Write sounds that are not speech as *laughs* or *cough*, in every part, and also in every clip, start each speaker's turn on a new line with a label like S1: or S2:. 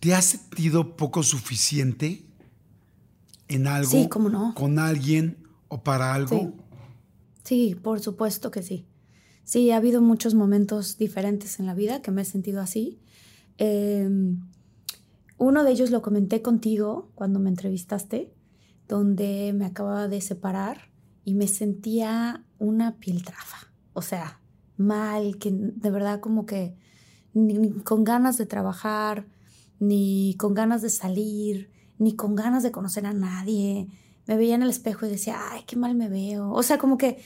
S1: ¿te has sentido poco suficiente en algo?
S2: Sí, cómo no.
S1: ¿Con alguien o para algo?
S2: Sí. sí, por supuesto que sí. Sí, ha habido muchos momentos diferentes en la vida que me he sentido así. Em, uno de ellos lo comenté contigo cuando me entrevistaste, donde me acababa de separar y me sentía una piltrafa. O sea, mal, que de verdad como que ni con ganas de trabajar, ni con ganas de salir, ni con ganas de conocer a nadie. Me veía en el espejo y decía, ay, qué mal me veo. O sea, como que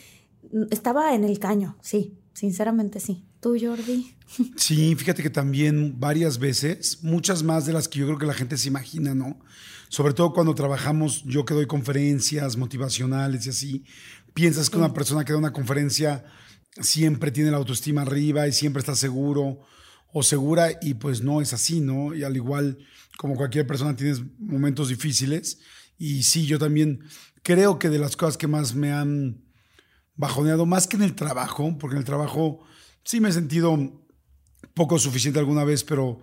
S2: estaba en el caño, sí, sinceramente sí. ¿Tú, Jordi? *laughs*
S1: Sí, fíjate que también varias veces, muchas más de las que yo creo que la gente se imagina, ¿no? Sobre todo cuando trabajamos, yo que doy conferencias motivacionales y así, piensas que una persona que da una conferencia siempre tiene la autoestima arriba y siempre está seguro o segura y pues no es así, ¿no? Y al igual como cualquier persona tienes momentos difíciles. Y sí, yo también creo que de las cosas que más me han bajoneado, más que en el trabajo, porque en el trabajo sí me he sentido poco suficiente alguna vez, pero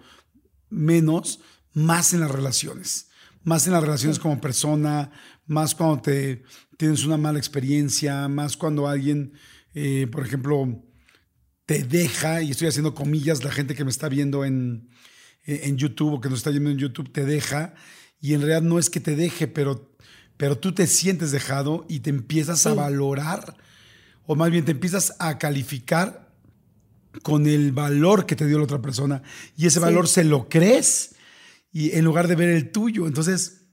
S1: menos, más en las relaciones, más en las relaciones como persona, más cuando te tienes una mala experiencia, más cuando alguien, eh, por ejemplo, te deja, y estoy haciendo comillas, la gente que me está viendo en, en YouTube o que nos está viendo en YouTube, te deja, y en realidad no es que te deje, pero, pero tú te sientes dejado y te empiezas a valorar, o más bien te empiezas a calificar con el valor que te dio la otra persona, y ese valor se lo crees, y en lugar de ver el tuyo. Entonces,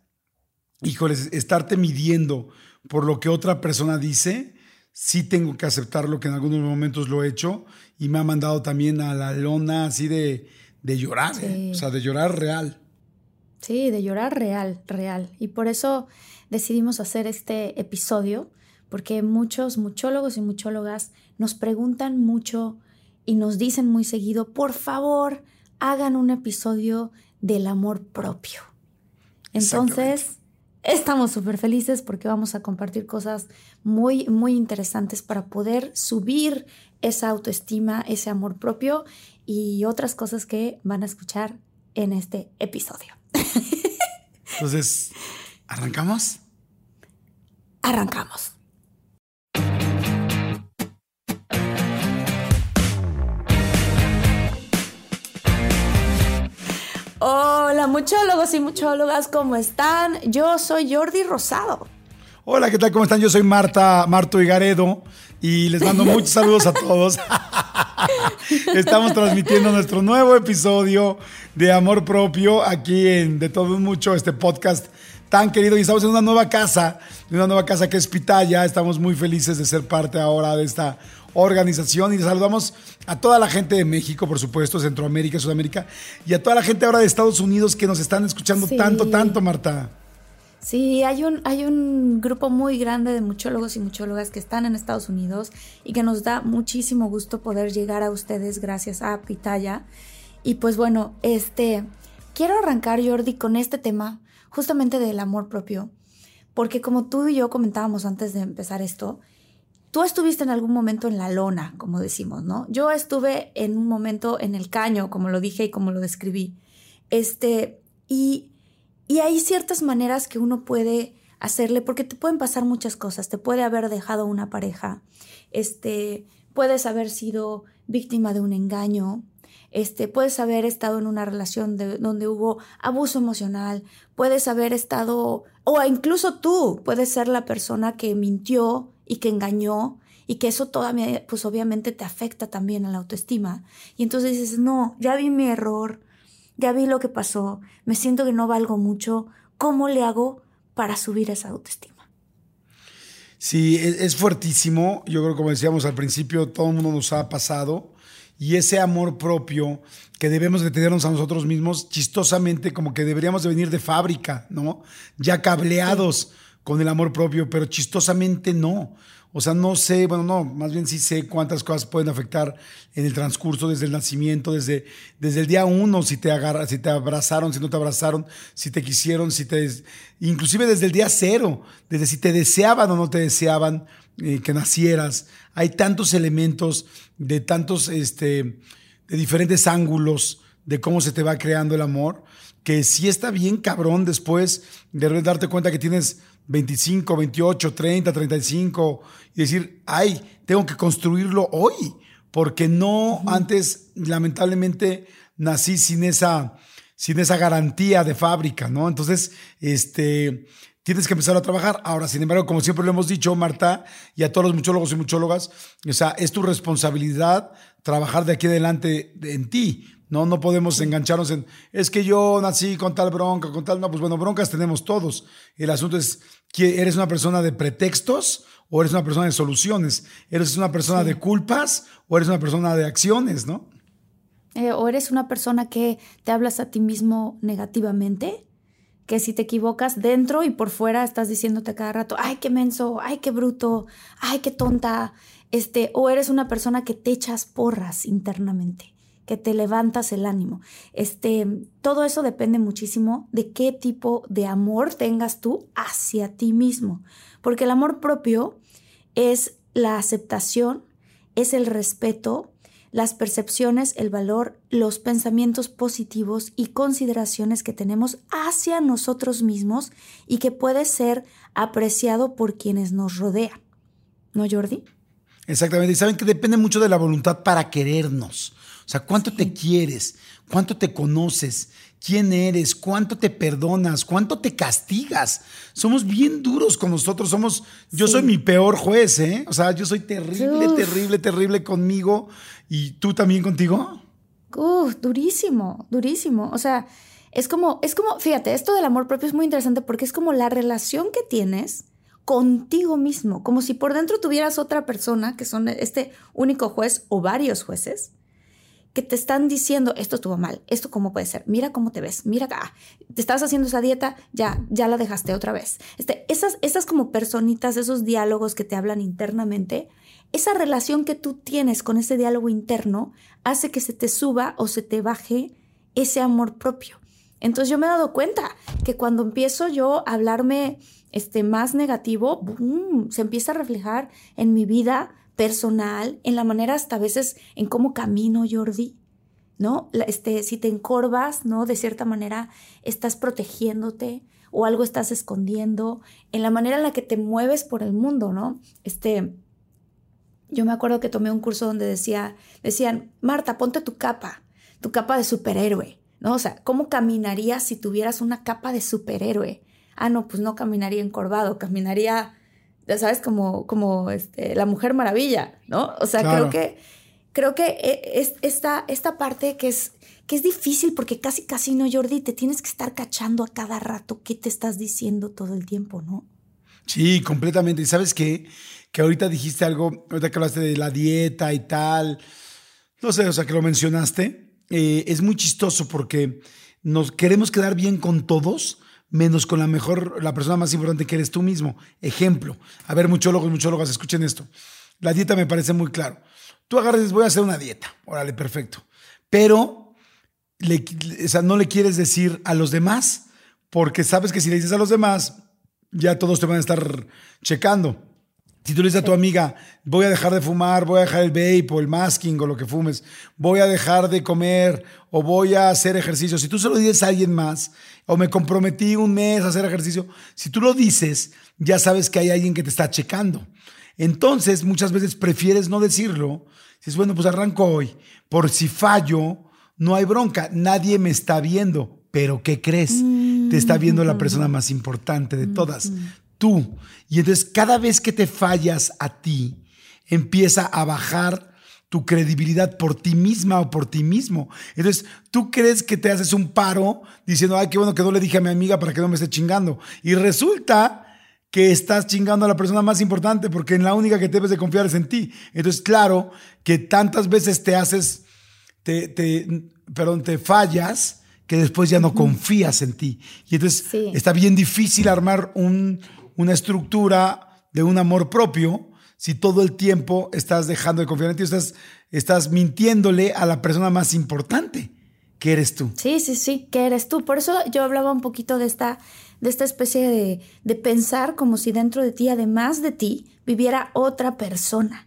S1: híjoles, estarte midiendo por lo que otra persona dice, sí tengo que aceptarlo, que en algunos momentos lo he hecho y me ha mandado también a la lona así de, de llorar, ¿eh? o sea, de llorar real.
S2: Sí, de llorar real, real. Y por eso decidimos hacer este episodio, porque muchos muchólogos y muchólogas nos preguntan mucho y nos dicen muy seguido, por favor, hagan un episodio del amor propio. Entonces, Estamos súper felices porque vamos a compartir cosas muy, muy interesantes para poder subir esa autoestima, ese amor propio y otras cosas que van a escuchar en este episodio. *laughs*
S1: Entonces, ¿arrancamos?
S2: Arrancamos. Hola muchólogos y muchólogas, ¿cómo están? Yo soy Jordi Rosado.
S1: Hola, ¿qué tal? ¿Cómo están? Yo soy Marta, Marto Higaredo y les mando muchos saludos a todos. *laughs* Estamos transmitiendo nuestro nuevo episodio de Amor Propio aquí en De Todo Mucho, este podcast tan querido y estamos en una nueva casa, en una nueva casa que es Pitaya. Estamos muy felices de ser parte ahora de esta organización y saludamos a toda la gente de México, por supuesto, Centroamérica, Sudamérica y a toda la gente ahora de Estados Unidos que nos están escuchando tanto, tanto, Marta.
S2: Sí, hay un, hay un grupo muy grande de muchólogos y muchólogas que están en Estados Unidos y que nos da muchísimo gusto poder llegar a ustedes gracias a Pitaya. Y pues bueno, este quiero arrancar, Jordi, con este tema justamente del amor propio, porque como tú y yo comentábamos antes de empezar esto, Tú estuviste en algún momento en la lona, como decimos, ¿no? Yo estuve en un momento en el caño, como lo dije y como lo describí. Este, y, y hay ciertas maneras que uno puede hacerle, porque te pueden pasar muchas cosas. Te puede haber dejado una pareja, este, puedes haber sido víctima de un engaño, este, puedes haber estado en una relación donde hubo abuso emocional, puedes haber estado, o incluso tú puedes ser la persona que mintió y que engañó y que eso todavía, pues obviamente te afecta también a la autoestima. Y entonces dices, no, ya vi mi error, ya vi lo que pasó, me siento que no valgo mucho, ¿cómo le hago para subir esa autoestima?
S1: Sí, es, fuertísimo. Yo creo, como decíamos al principio, todo el mundo nos ha pasado. Y ese amor propio que debemos de tenernos a nosotros mismos, chistosamente, como que deberíamos de venir de fábrica, ¿no? Ya cableados con el amor propio, pero chistosamente no. O sea, no sé, bueno, no, más bien sí sé cuántas cosas pueden afectar en el transcurso desde el nacimiento, desde, desde el día uno, si te si te abrazaron, si no te abrazaron, si te quisieron, si te, inclusive desde el día cero, desde si te deseaban o no te deseaban eh, que nacieras. Hay tantos elementos de tantos, este, de diferentes ángulos de cómo se te va creando el amor, que sí está bien cabrón después de darte cuenta que tienes 25, 28, 30, 35 y decir, ay, tengo que construirlo hoy, porque no antes, lamentablemente, nací sin esa, sin esa garantía de fábrica, ¿no? Entonces, este, tienes que empezar a trabajar. Ahora, sin embargo, como siempre lo hemos dicho, Marta, y a todos los muchólogos y muchólogas, o sea, es tu responsabilidad trabajar de aquí adelante en ti, no, no podemos engancharnos en, es que yo nací con tal bronca, con tal, no, pues bueno, broncas tenemos todos. El asunto es, ¿eres una persona de pretextos o eres una persona de soluciones? ¿Eres una persona de culpas o eres una persona de acciones, no?
S2: Eh, o eres una persona que te hablas a ti mismo negativamente, que si te equivocas dentro y por fuera estás diciéndote cada rato, ay, qué menso, ay, qué bruto, ay, qué tonta, este, o eres una persona que te echas porras internamente que te levantas el ánimo. Este, todo eso depende muchísimo de qué tipo de amor tengas tú hacia ti mismo, porque el amor propio es la aceptación, es el respeto, las percepciones, el valor, los pensamientos positivos y consideraciones que tenemos hacia nosotros mismos y que puede ser apreciado por quienes nos rodean. ¿No, Jordi?
S1: Exactamente. Y saben que depende mucho de la voluntad para querernos. O sea, ¿cuánto te quieres? ¿Cuánto te conoces? ¿Quién eres? ¿Cuánto te perdonas? ¿Cuánto te castigas? Somos bien duros con nosotros. Somos, yo soy mi peor juez, ¿eh? O sea, yo soy terrible, terrible, terrible conmigo. ¿Y tú también contigo?
S2: Uf, durísimo, durísimo. O sea, es como, es como, fíjate, esto del amor propio es muy interesante porque es como la relación que tienes contigo mismo, como si por dentro tuvieras otra persona, que son este único juez o varios jueces, que te están diciendo, esto estuvo mal, esto cómo puede ser, mira cómo te ves, mira acá, te estás haciendo esa dieta, ya, ya la dejaste otra vez. Este, esas, esas como personitas, esos diálogos que te hablan internamente, esa relación que tú tienes con ese diálogo interno hace que se te suba o se te baje ese amor propio. Entonces yo me he dado cuenta que cuando empiezo yo a hablarme este, más negativo, se empieza a reflejar en mi vida personal, en la manera hasta a veces en cómo camino, Jordi, ¿no? Este, si te encorvas, ¿no? De cierta manera estás protegiéndote o algo estás escondiendo, en la manera en la que te mueves por el mundo, ¿no? Este, yo me acuerdo que tomé un curso donde decía, decían, Marta, ponte tu capa, tu capa de superhéroe, ¿no? O sea, ¿cómo caminarías si tuvieras una capa de superhéroe? Ah, no, pues no caminaría encorvado, caminaría ya sabes, como, como este, la Mujer Maravilla, ¿no? O sea, creo que, creo que e, es, esta, esta parte que es, que es difícil porque casi, casi no, Jordi, te tienes que estar cachando a cada rato qué te estás diciendo todo el tiempo, ¿no?
S1: Sí, completamente. Y sabes qué? Que ahorita dijiste algo, ahorita que hablaste de la dieta y tal, no sé, o sea, que lo mencionaste, eh, es muy chistoso porque nos queremos quedar bien con todos, menos con la mejor, la persona más importante que eres tú mismo. Ejemplo, a ver, muchólogos, muchólogas, escuchen esto. La dieta me parece muy claro. Tú agarras, voy a hacer una dieta, órale, perfecto. Pero le, no le quieres decir a los demás, porque sabes que si le dices a los demás, ya todos te van a estar checando. Si tú le dices a tu amiga, voy a dejar de fumar, voy a dejar el vape o el masking o lo que fumes, voy a dejar de comer o voy a hacer ejercicio, si tú se lo dices a alguien más o me comprometí un mes a hacer ejercicio, si tú lo dices, ya sabes que hay alguien que te está checando. Entonces, muchas veces prefieres no decirlo. Dices, bueno, pues arranco hoy. Por si fallo no hay bronca, nadie me está viendo, pero ¿qué crees? Te está viendo la persona más importante de todas, tú. Y entonces cada vez que te fallas a ti, empieza a bajar tu credibilidad por ti misma o por ti mismo. Entonces, tú crees que te haces un paro diciendo, ay, qué bueno que no le dije a mi amiga para que no me esté chingando. Y resulta que estás chingando a la persona más importante porque en la única que debes de confiar es en ti. Entonces, claro que tantas veces te haces, te, te, perdón, te fallas que después ya no confías en ti. Y entonces está bien difícil armar un, una estructura de un amor propio si todo el tiempo estás dejando de confiar en ti, estás, estás mintiéndole a la persona más importante, que eres tú.
S2: Sí, sí, sí, que eres tú. Por eso yo hablaba un poquito de esta de esta especie de, de pensar como si dentro de ti, además de ti, viviera otra persona,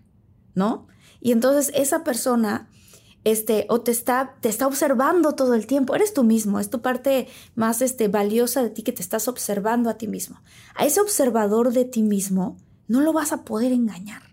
S2: ¿no? Y entonces esa persona este, o te está, te está observando todo el tiempo. Eres tú mismo, es tu parte más este, valiosa de ti que te estás observando a ti mismo. A ese observador de ti mismo no lo vas a poder engañar.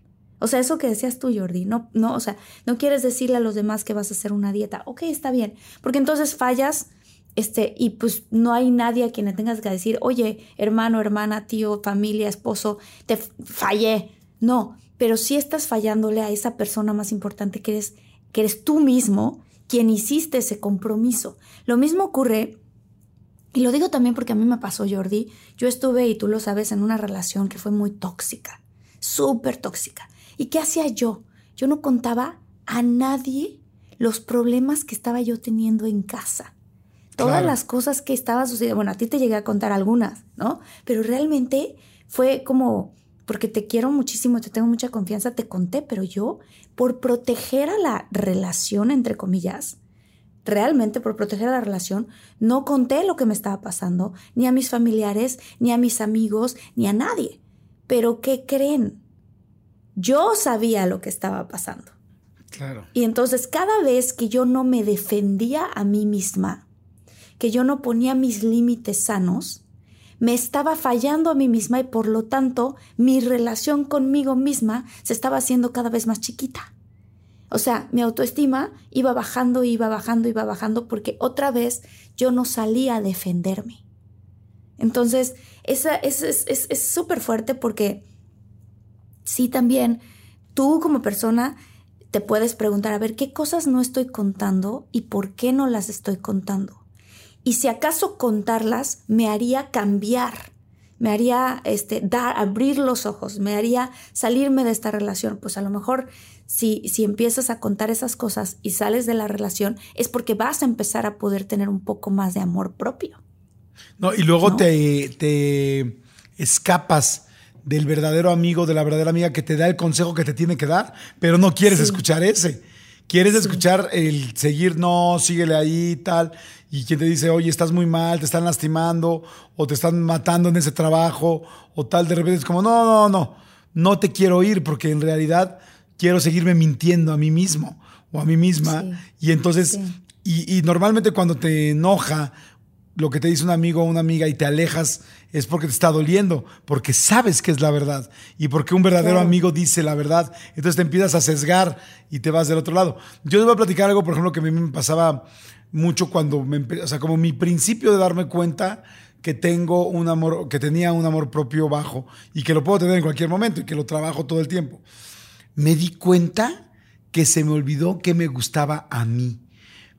S2: O sea, eso que decías tú, Jordi, no, no, o sea, no quieres decirle a los demás que vas a hacer una dieta. Ok, está bien, porque entonces fallas este, y pues no hay nadie a quien le tengas que decir, oye, hermano, hermana, tío, familia, esposo, te fallé. No, pero sí estás fallándole a esa persona más importante que eres, que eres tú mismo quien hiciste ese compromiso. Lo mismo ocurre, y lo digo también porque a mí me pasó, Jordi, yo estuve, y tú lo sabes, en una relación que fue muy tóxica, súper tóxica. ¿Y qué hacía yo? Yo no contaba a nadie los problemas que estaba yo teniendo en casa todas las cosas que estaban sucediendo. Bueno, a ti te llegué a contar algunas, ¿no? Pero realmente fue como, porque te quiero muchísimo, te tengo mucha confianza, te conté, pero yo, por proteger a la relación, entre comillas, realmente por proteger a la relación, no conté lo que me estaba pasando, ni a mis familiares, ni a mis amigos, ni a nadie. Pero ¿qué creen? Yo sabía lo que estaba pasando.
S1: Claro.
S2: Y entonces cada vez que yo no me defendía a mí misma, que yo no ponía mis límites sanos, me estaba fallando a mí misma y por lo tanto mi relación conmigo misma se estaba haciendo cada vez más chiquita. O sea, mi autoestima iba bajando, iba bajando, iba bajando porque otra vez yo no salía a defenderme. Entonces, esa, es súper fuerte porque sí también tú como persona te puedes preguntar, a ver, ¿qué cosas no estoy contando y por qué no las estoy contando? Y si acaso contarlas me haría cambiar, me haría este, dar, abrir los ojos, me haría salirme de esta relación. Pues a lo mejor si, si empiezas a contar esas cosas y sales de la relación es porque vas a empezar a poder tener un poco más de amor propio.
S1: No, y luego Te, te escapas del verdadero amigo, de la verdadera amiga que te da el consejo que te tiene que dar, pero no quieres escuchar ese. Quieres escuchar el seguir, no, síguele ahí, tal. Y quien te dice, oye, estás muy mal, te están lastimando o te están matando en ese trabajo o tal, de repente es como, no, no, no, no te quiero ir porque en realidad quiero seguirme mintiendo a mí mismo o a mí misma. Y entonces, y, y, normalmente cuando te enoja lo que te dice un amigo o una amiga y te alejas es porque te está doliendo, porque sabes que es la verdad y porque un verdadero amigo dice la verdad. Entonces te empiezas a sesgar y te vas del otro lado. Yo les voy a platicar algo, por ejemplo, que a mí me pasaba mucho cuando me, o sea, como mi principio de darme cuenta que tengo un amor, que tenía un amor propio bajo y que lo puedo tener en cualquier momento y que lo trabajo todo el tiempo. Me di cuenta que se me olvidó que me gustaba a mí.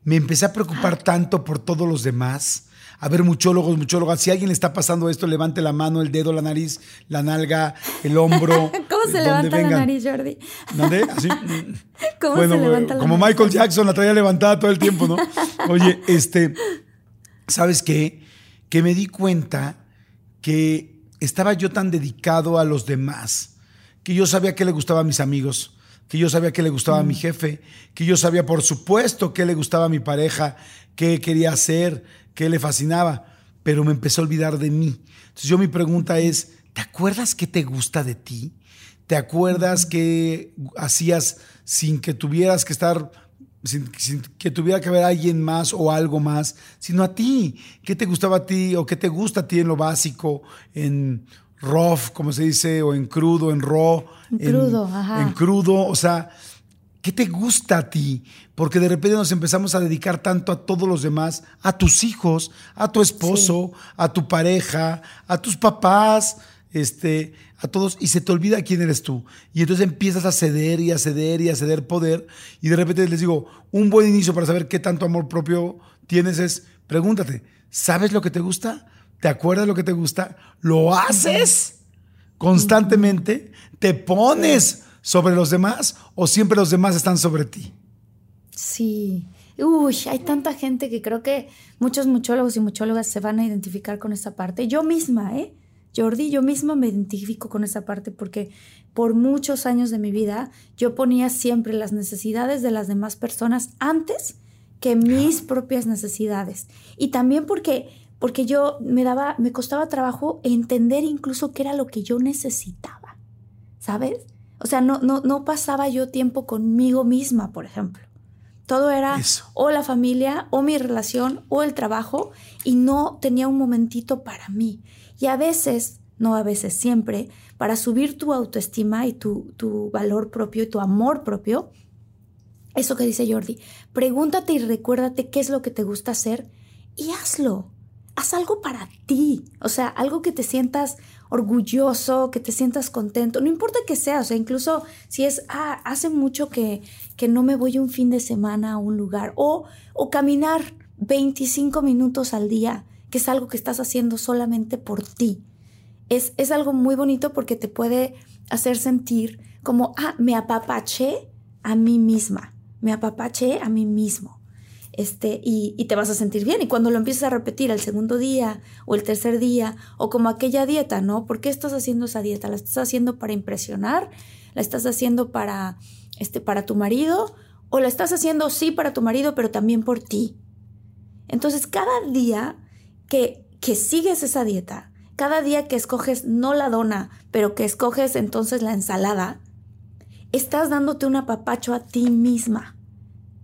S1: Me empecé a preocupar tanto por todos los demás. A ver, muchólogos, muchólogas, si a alguien le está pasando esto, levante la mano, el dedo, la nariz, la nalga, el hombro. *laughs*
S2: ¿Cómo se levanta la nariz, Jordi?
S1: ¿Dónde? Así. *laughs*
S2: ¿Cómo se levanta
S1: la Como Michael Jackson la traía levantada todo el tiempo, ¿no? Oye, este, ¿sabes qué? Que me di cuenta que estaba yo tan dedicado a los demás, que yo sabía que le gustaba a mis amigos, que yo sabía que le gustaba a mi mm. jefe, que yo sabía por supuesto que le gustaba a mi pareja, qué quería hacer, qué le fascinaba, pero me empezó a olvidar de mí. Entonces yo mi pregunta es, ¿te acuerdas qué te gusta de ti? ¿Te acuerdas qué hacías sin que tuvieras que estar, sin, que tuviera que haber alguien más o algo más, sino a ti? ¿Qué te gustaba a ti o qué te gusta a ti en lo básico, en rough, como se dice, o en crudo, en raw?
S2: En crudo, ajá.
S1: En crudo, o sea, ¿Qué te gusta a ti? Porque de repente nos empezamos a dedicar tanto a todos los demás, a tus hijos, a tu esposo, a tu pareja, a tus papás, este, a todos, y se te olvida quién eres tú. Y entonces empiezas a ceder y a ceder y a ceder poder. Y de repente les digo, un buen inicio para saber qué tanto amor propio tienes es, pregúntate, ¿sabes lo que te gusta? ¿Te acuerdas lo que te gusta? ¿Lo haces constantemente? ¿Te pones? Sobre los demás o siempre los demás están sobre ti?
S2: Sí. Uy, hay tanta gente que creo que muchos muchólogos y muchólogas se van a identificar con esa parte. Yo misma, ¿eh? Jordi, yo misma me identifico con esa parte porque por muchos años de mi vida yo ponía siempre las necesidades de las demás personas antes que mis propias necesidades. Y también porque porque yo me daba me costaba trabajo entender incluso qué era lo que yo necesitaba. ¿Sabes? O sea, no, no, no pasaba yo tiempo conmigo misma, por ejemplo. Todo era o la familia, o mi relación, o el trabajo, y no tenía un momentito para mí. Y a veces, no a veces, siempre, para subir tu autoestima y tu, tu valor propio y tu amor propio, eso que dice Jordi, pregúntate y recuérdate qué es lo que te gusta hacer y hazlo. Haz algo para ti, o sea, algo que te sientas orgulloso, que te sientas contento, no importa que sea, o sea, incluso si es, ah, hace mucho que, que no me voy un fin de semana a un lugar, o, o caminar 25 minutos al día, que es algo que estás haciendo solamente por ti. Es, es algo muy bonito porque te puede hacer sentir como, ah, me apapaché a mí misma, me apapaché a mí mismo este, y, te vas a sentir bien. Y cuando lo empiezas a repetir el segundo día o el tercer día, o como aquella dieta, ¿no? ¿Por qué estás haciendo esa dieta? ¿La estás haciendo para impresionar? ¿La estás haciendo para, este, para tu marido? ¿O la estás haciendo sí para tu marido, pero también por ti? Entonces, cada día que, que sigues esa dieta, cada día que escoges no la dona, pero que escoges entonces la ensalada, estás dándote un apapacho a ti misma.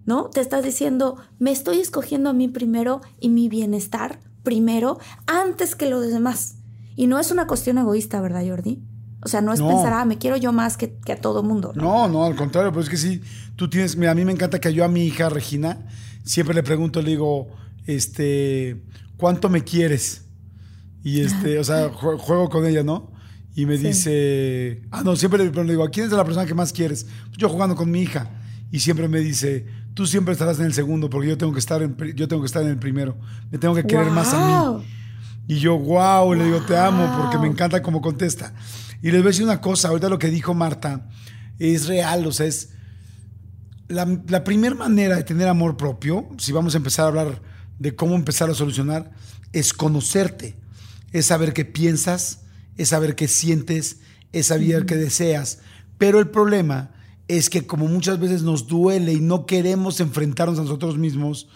S2: ¿No? Te estás diciendo, me estoy escogiendo a mí primero y mi bienestar primero antes que lo demás. Y no es una cuestión egoísta, ¿verdad, Jordi? O sea, no es pensar, ah, me quiero yo más que, a todo mundo.
S1: ¿no? no, al contrario, pero es que sí, tú tienes, a mí me encanta que yo a mi hija Regina siempre le pregunto, le digo, este, ¿cuánto me quieres? Y este, o sea, *laughs* juego con ella, ¿no? Y me dice, ah, no, siempre le, le digo, ¿quién es la persona que más quieres? Yo jugando con mi hija. Y siempre me dice, tú siempre estarás en el segundo porque yo tengo que estar en, yo tengo que estar en el primero. Me tengo que querer más a mí. Y yo, wow, le digo, te amo porque me encanta cómo contesta. Y les voy a decir una cosa, ahorita lo que dijo Marta es real, o sea, es la, la primera manera de tener amor propio, si vamos a empezar a hablar de cómo empezar a solucionar, es conocerte, es saber qué piensas, es saber qué sientes, es saber qué deseas. Pero el problema es que como muchas veces nos duele y no queremos enfrentarnos a nosotros mismos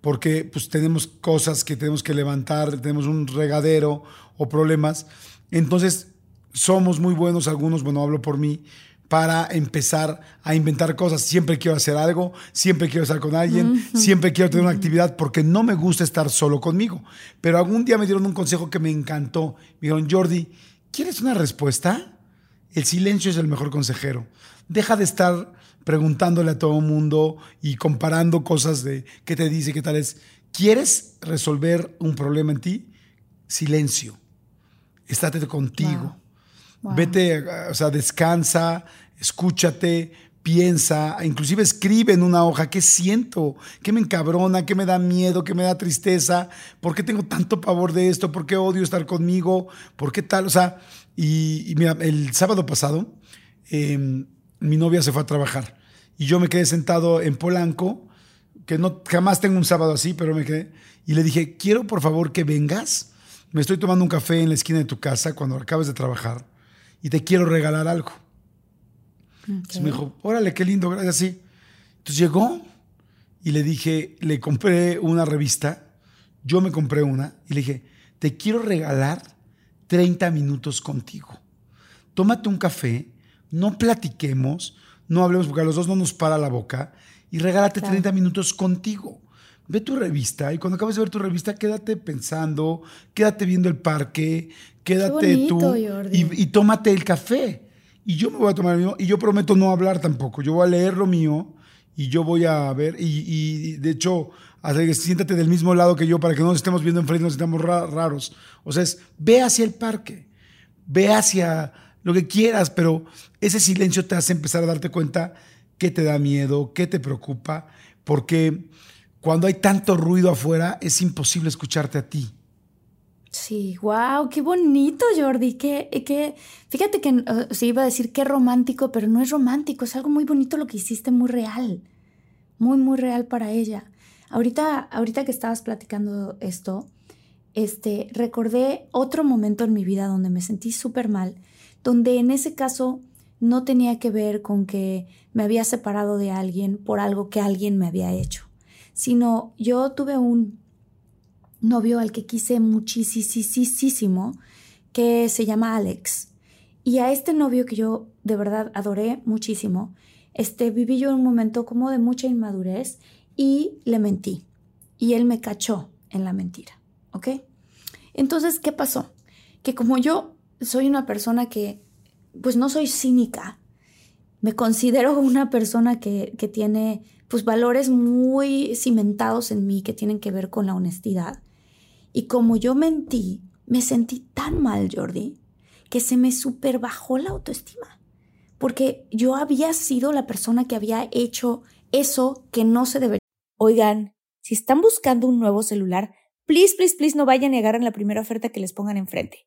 S1: porque pues tenemos cosas que tenemos que levantar, tenemos un regadero o problemas, entonces somos muy buenos algunos, bueno, hablo por mí, para empezar a inventar cosas. Siempre quiero hacer algo, siempre quiero estar con alguien, siempre quiero tener una actividad porque no me gusta estar solo conmigo. Pero algún día me dieron un consejo que me encantó. Me dijeron, Jordi, ¿quieres una respuesta? El silencio es el mejor consejero deja de estar preguntándole a todo el mundo y comparando cosas de qué te dice, qué tal es. ¿Quieres resolver un problema en ti? Silencio. Estate contigo. Vete, o sea, descansa, escúchate, piensa, inclusive escribe en una hoja qué siento, qué me encabrona, qué me da miedo, qué me da tristeza, por qué tengo tanto pavor de esto, por qué odio estar conmigo, por qué tal, o sea, y, mira, el sábado pasado em, mi novia se fue a trabajar y yo me quedé sentado en Polanco, que no jamás tengo un sábado así, pero me quedé y le dije, "Quiero por favor que vengas. Me estoy tomando un café en la esquina de tu casa cuando acabes de trabajar y te quiero regalar algo." Entonces me dijo, "Órale, qué lindo, gracias." Sí. Entonces llegó y le dije, le compré una revista, yo me compré una y le dije, "Te quiero regalar 30 minutos contigo. Tómate un café no platiquemos, no hablemos porque a los dos no nos para la boca y regálate 30 minutos contigo. Ve tu revista y cuando acabes de ver tu revista, quédate pensando, quédate viendo el parque, quédate tú y, tómate el café. y yo me voy a tomar el mío y yo prometo no hablar tampoco. Yo voy a leer lo mío y yo voy a ver y, de hecho, siéntate del mismo lado que yo para que no nos estemos viendo enfrente, nos estemos raros. O sea, es ve hacia el parque, ve hacia lo que quieras, pero ese silencio te hace empezar a darte cuenta qué te da miedo, qué te preocupa, porque cuando hay tanto ruido afuera es imposible escucharte a ti.
S2: Sí, wow, qué bonito, Jordi. Que, fíjate que se iba a decir qué romántico, pero no es romántico, es algo muy bonito lo que hiciste, muy real. Muy, muy real para ella. Ahorita, ahorita que estabas platicando esto, este, recordé otro momento en mi vida donde me sentí súper mal, donde en ese caso no tenía que ver con que me había separado de alguien por algo que alguien me había hecho, sino yo tuve un novio al que quise muchísimo, que se llama Alex. Y a este novio que yo de verdad adoré muchísimo, este, viví yo un momento como de mucha inmadurez y le mentí. Y él me cachó en la mentira, ¿ok? Entonces, ¿qué pasó? Que como yo soy una persona que, pues no soy cínica, me considero una persona que, que tiene pues valores muy cimentados en mí que tienen que ver con la honestidad. Y como yo mentí, me sentí tan mal, Jordi, que se me super bajó la autoestima. Porque yo había sido la persona que había hecho eso que no se debería.
S3: Oigan, si están buscando un nuevo celular, please, please, please no vayan a negar en la primera oferta que les pongan enfrente.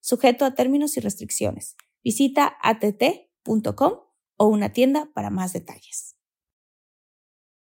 S3: sujeto a términos y restricciones. Visita att.com o una tienda para más detalles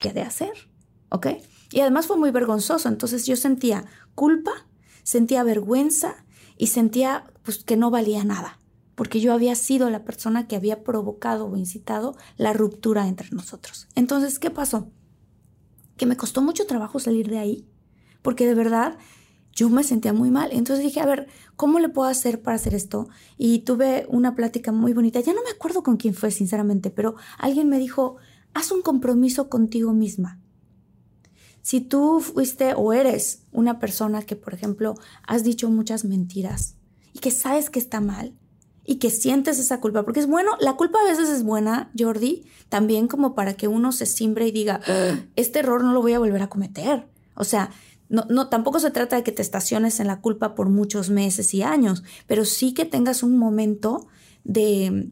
S2: qué de hacer, ¿ok? Y además fue muy vergonzoso, entonces yo sentía culpa, sentía vergüenza y sentía pues, que no valía nada, porque yo había sido la persona que había provocado o incitado la ruptura entre nosotros. Entonces, ¿qué pasó? Que me costó mucho trabajo salir de ahí, porque de verdad yo me sentía muy mal. Entonces dije, a ver, ¿cómo le puedo hacer para hacer esto? Y tuve una plática muy bonita. Ya no me acuerdo con quién fue, sinceramente, pero alguien me dijo, haz un compromiso contigo misma. Si tú fuiste o eres una persona que, por ejemplo, has dicho muchas mentiras y que sabes que está mal y que sientes esa culpa, porque es bueno, la culpa a veces es buena, Jordi, también como para que uno se simbre y diga, ah, este error no lo voy a volver a cometer. O sea, no, no, tampoco se trata de que te estaciones en la culpa por muchos meses y años, pero sí que tengas un momento de,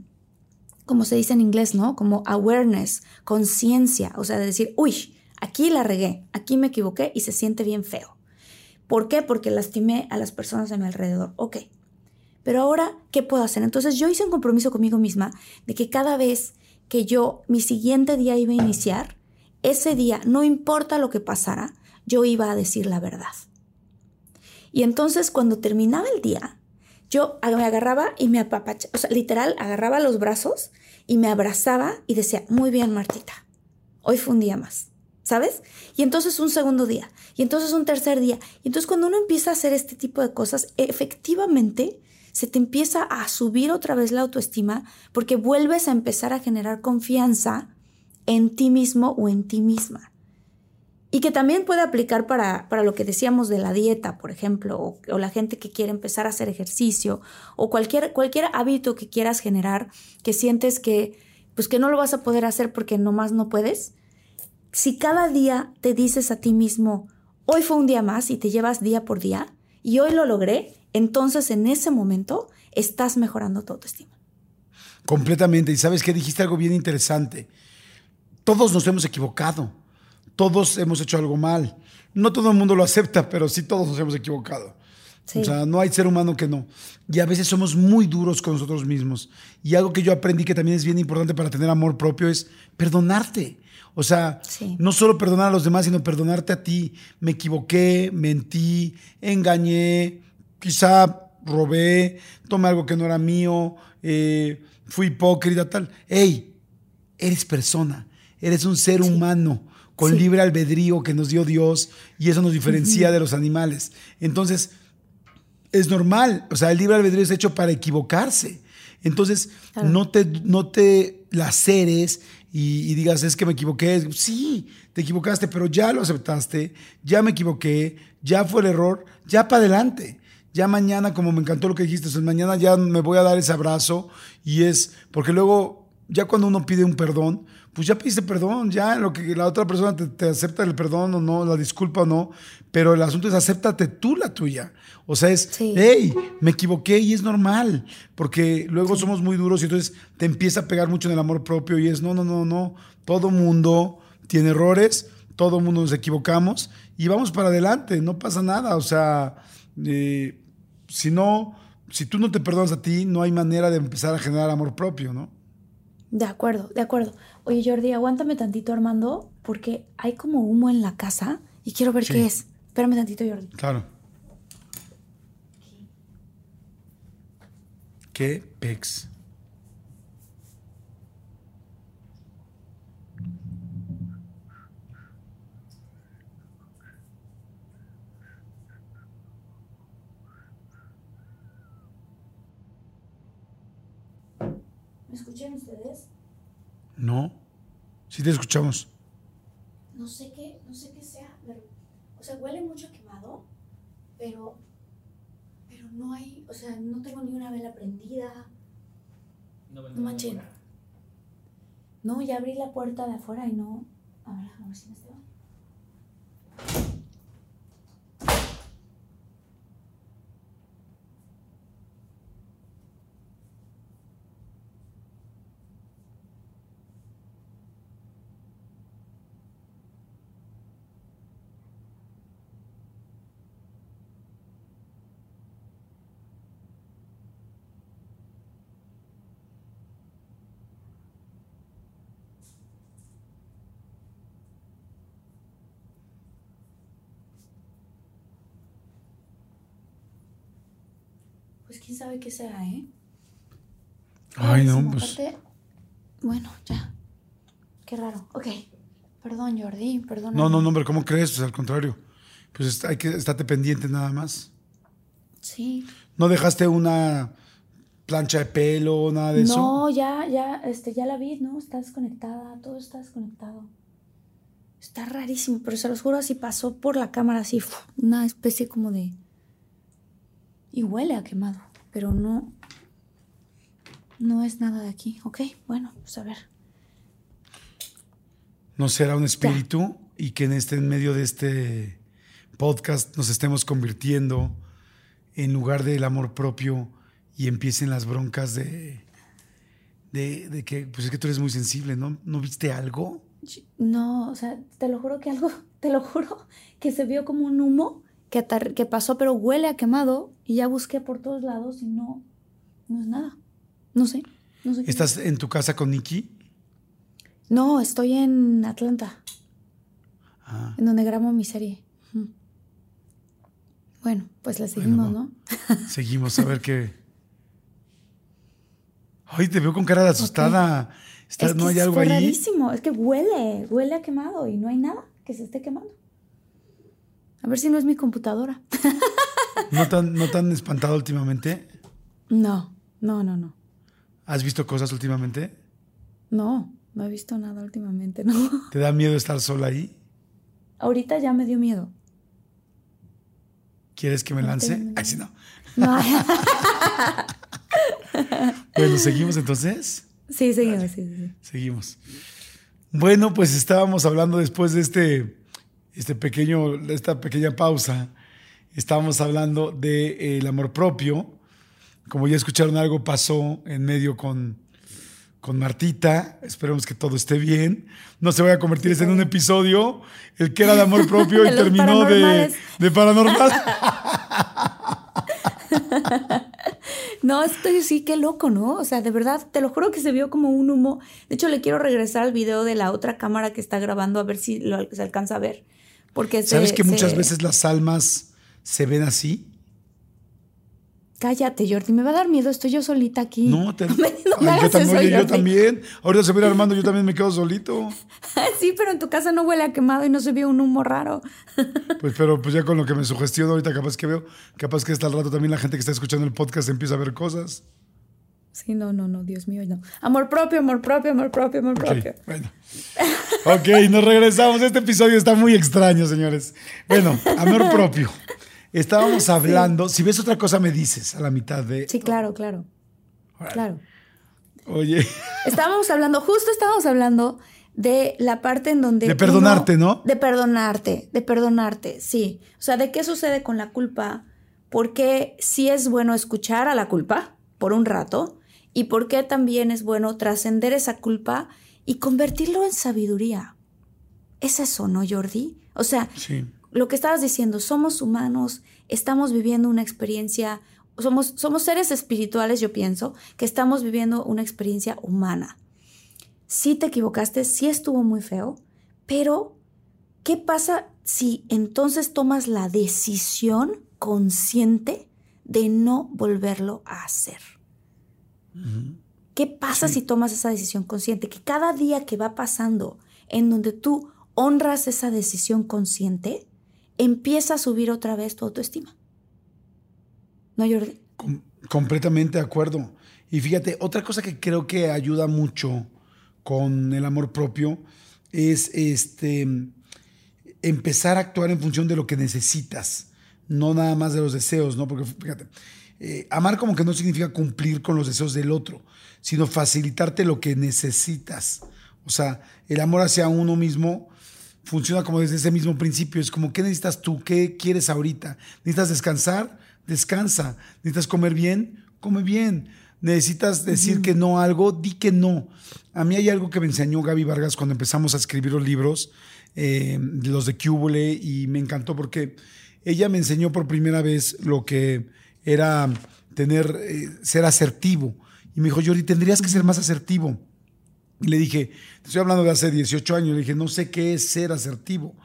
S2: como se dice en inglés, ¿no? Como awareness, conciencia, o sea, de decir, uy, aquí la regué, aquí me equivoqué y se siente bien feo. ¿Por qué? Porque lastimé a las personas de mi alrededor. Ok. Pero ahora, ¿qué puedo hacer? Entonces yo hice un compromiso conmigo misma de que cada vez que yo, mi siguiente día iba a iniciar, ese día, no importa lo que pasara, yo iba a decir la verdad. Y entonces cuando terminaba el día, yo me agarraba y me apapachaba, o sea, literal, agarraba los brazos y me abrazaba y decía, muy bien, Martita, hoy fue un día más, ¿sabes? Y entonces un segundo día, y entonces un tercer día. Y entonces cuando uno empieza a hacer este tipo de cosas, efectivamente se te empieza a subir otra vez la autoestima porque vuelves a empezar a generar confianza en ti mismo o en ti misma y que también puede aplicar para, para, lo que decíamos de la dieta, por ejemplo, o, la gente que quiere empezar a hacer ejercicio, o cualquier, cualquier hábito que quieras generar, que sientes que, pues que no lo vas a poder hacer porque nomás no puedes. Si cada día te dices a ti mismo, hoy fue un día más y te llevas día por día, y hoy lo logré, entonces en ese momento estás mejorando tu autoestima.
S1: Completamente. Y sabes que dijiste algo bien interesante. Todos nos hemos equivocado. Todos hemos hecho algo mal. No todo el mundo lo acepta, pero sí todos nos hemos equivocado.
S2: Sí.
S1: O sea, no hay ser humano que no. Y a veces somos muy duros con nosotros mismos. Y algo que yo aprendí que también es bien importante para tener amor propio es perdonarte. O sea,
S2: Sí.
S1: no solo perdonar a los demás, sino perdonarte a ti. Me equivoqué, mentí, engañé, quizá robé, tomé algo que no era mío, eh, fui hipócrita, tal. ¡Ey! Eres persona, eres un ser humano con
S2: Sí.
S1: libre albedrío que nos dio Dios y eso nos diferencia de los animales. Entonces, es normal, o sea, el libre albedrío es hecho para equivocarse. Entonces,
S2: Claro.
S1: no, te, no te laceres y, y digas, es que me equivoqué. Sí, te equivocaste, pero ya lo aceptaste, ya me equivoqué, ya fue el error, ya para adelante. Ya mañana, como me encantó lo que dijiste, o sea, mañana ya me voy a dar ese abrazo y es, porque luego, ya cuando uno pide un perdón, pues ya pediste perdón, ya lo que la otra persona te, te acepta el perdón o no, la disculpa o no, pero el asunto es acéptate tú la tuya. O sea, es,
S2: Sí.
S1: hey, me equivoqué y es normal, porque luego somos muy duros y entonces te empieza a pegar mucho en el amor propio y es, no, no, no, no, todo mundo tiene errores, todo mundo nos equivocamos y vamos para adelante, no pasa nada, o sea, eh, si no, si tú no te perdonas a ti, no hay manera de empezar a generar amor propio, ¿no?
S2: De acuerdo, de acuerdo. Oye, Jordi, aguántame tantito, Armando, porque hay como humo en la casa y quiero ver
S1: Sí.
S2: qué es. Espérame tantito, Jordi.
S1: Claro. ¿Qué pex?
S2: ¿Me escuchan ustedes?
S1: No. Sí te escuchamos.
S2: No sé qué, no sé qué sea, pero, o sea, huele mucho a quemado, pero, pero no hay, o sea, no tengo ni una vela prendida. No manchen. No, ya abrí la puerta de afuera y no. A ver, a ver si me está. Pues quién sabe qué sea, ¿eh?
S1: Ay, no, pues.
S2: Bueno, ya. Qué raro. Ok. Perdón, Jordi, perdón.
S1: No, no, no, hombre, ¿cómo crees? Pues al contrario. Pues hay que estate pendiente nada más.
S2: Sí.
S1: ¿No dejaste una plancha de pelo, nada de eso?
S2: No, ya, ya, este, ya la vi, ¿no? Está desconectada, todo está desconectado. Está rarísimo, pero se los juro, así pasó por la cámara, así, una especie como de... Y huele a quemado, pero no... No es nada de aquí. Ok, bueno, pues a ver.
S1: ¿No será un espíritu? Y que en este, en medio de este podcast nos estemos convirtiendo en lugar del amor propio y empiecen las broncas de, de, de que, pues es que tú eres muy sensible, ¿no? ¿No viste algo?
S2: No, o sea, te lo juro que algo, *laughs* te lo juro que se vio como un humo que, pasó, pero huele a quemado y ya busqué por todos lados y no, no es nada. No sé, no sé. qué
S1: ¿Estás en tu casa con Nikki?
S2: No, estoy en Atlanta,
S1: Ah,
S2: en donde grabo mi serie. Bueno, pues le seguimos,
S1: Bueno,
S2: ¿no?
S1: seguimos a ver qué. *laughs* Ay, te veo con cara de asustada. Está-
S2: es que
S1: ¿No hay algo ahí?
S2: rarísimo, es que huele, huele a quemado y no hay nada que se esté quemando. A ver si no es mi computadora. *laughs*
S1: ¿No tan, ¿No tan espantado últimamente?
S2: No, no, no, no.
S1: ¿Has visto cosas últimamente?
S2: No, no he visto nada últimamente, no.
S1: ¿Te da miedo estar sola ahí?
S2: Ahorita ya me dio miedo.
S1: ¿Quieres que me
S2: No
S1: lance? Ay, sí, no.
S2: No. *laughs*
S1: Bueno, ¿seguimos entonces?
S2: sí, seguimos, sí, sí, sí.
S1: Seguimos. Bueno, pues estábamos hablando después de este, este pequeño, de esta pequeña pausa. Estábamos hablando del amor propio. Como ya escucharon, algo pasó en medio con, con Martita. Esperemos que todo esté bien. No se vaya a convertir en un episodio, el que era de amor propio *laughs* y terminó de, de paranormal. *laughs*
S2: no, estoy sí, qué loco, ¿no? O sea, de verdad, te lo juro que se vio como un humo. De hecho, le quiero regresar al video de la otra cámara que está grabando a ver si lo, se alcanza a ver. Porque
S1: ¿Sabes que muchas veces las almas se ven así?
S2: Cállate, Jordi, me va a dar miedo, estoy yo solita aquí.
S1: No, *laughs* te... yo, también, yo también. Ahorita se viene *laughs* Armando, yo también me quedo solito.
S2: sí, pero en tu casa no huele a quemado y no se vio un humo raro. *laughs*
S1: pues, pero pues ya con lo que me sugestiono ahorita, capaz que veo, capaz que hasta el rato también la gente que está escuchando el podcast empieza a ver cosas.
S2: Sí, no, no, no, Dios mío, no. Amor propio, amor propio, amor propio, amor propio.
S1: Bueno. ok, nos regresamos. Este episodio está muy extraño, señores. Bueno, amor propio. Estábamos hablando, si ves otra cosa me dices a la mitad de...
S2: Sí, claro, claro. Claro.
S1: Oye.
S2: Estábamos hablando, justo estábamos hablando de la parte en donde...
S1: De perdonarte, ¿no?
S2: De perdonarte, de perdonarte, sí. O sea, ¿de qué sucede con la culpa? ¿Por qué sí es bueno escuchar a la culpa por un rato? ¿Y por qué también es bueno trascender esa culpa y convertirlo en sabiduría? Es eso, ¿no, Jordi? O sea, sí lo que estabas diciendo, somos humanos, estamos viviendo una experiencia, somos, somos seres espirituales, yo pienso, que estamos viviendo una experiencia humana. Sí te equivocaste, sí estuvo muy feo, pero ¿qué pasa si entonces tomas la decisión consciente de no volverlo a hacer? ¿Qué pasa si tomas esa decisión consciente? Que cada día que va pasando en donde tú honras esa decisión consciente, empieza a subir otra vez tu autoestima. ¿No, Jordi?
S1: completamente de acuerdo. Y fíjate, otra cosa que creo que ayuda mucho con el amor propio es este empezar a actuar en función de lo que necesitas, no nada más de los deseos, ¿no? Porque fíjate, eh, amar como que no significa cumplir con los deseos del otro, sino facilitarte lo que necesitas. O sea, el amor hacia uno mismo funciona como desde ese mismo principio. Es como, ¿qué necesitas tú? ¿Qué quieres ahorita? ¿Necesitas descansar? Descansa. ¿Necesitas comer bien? Come bien. ¿Necesitas decir que no a algo? Di que no. A mí hay algo que me enseñó Gaby Vargas cuando empezamos a escribir los libros, eh, los de Cúbole, y me encantó porque ella me enseñó por primera vez lo que era tener, eh, ser asertivo. Y me dijo, Jordi, tendrías que ser más asertivo. Y le dije, estoy hablando de hace 18 años, le dije, no sé qué es ser asertivo.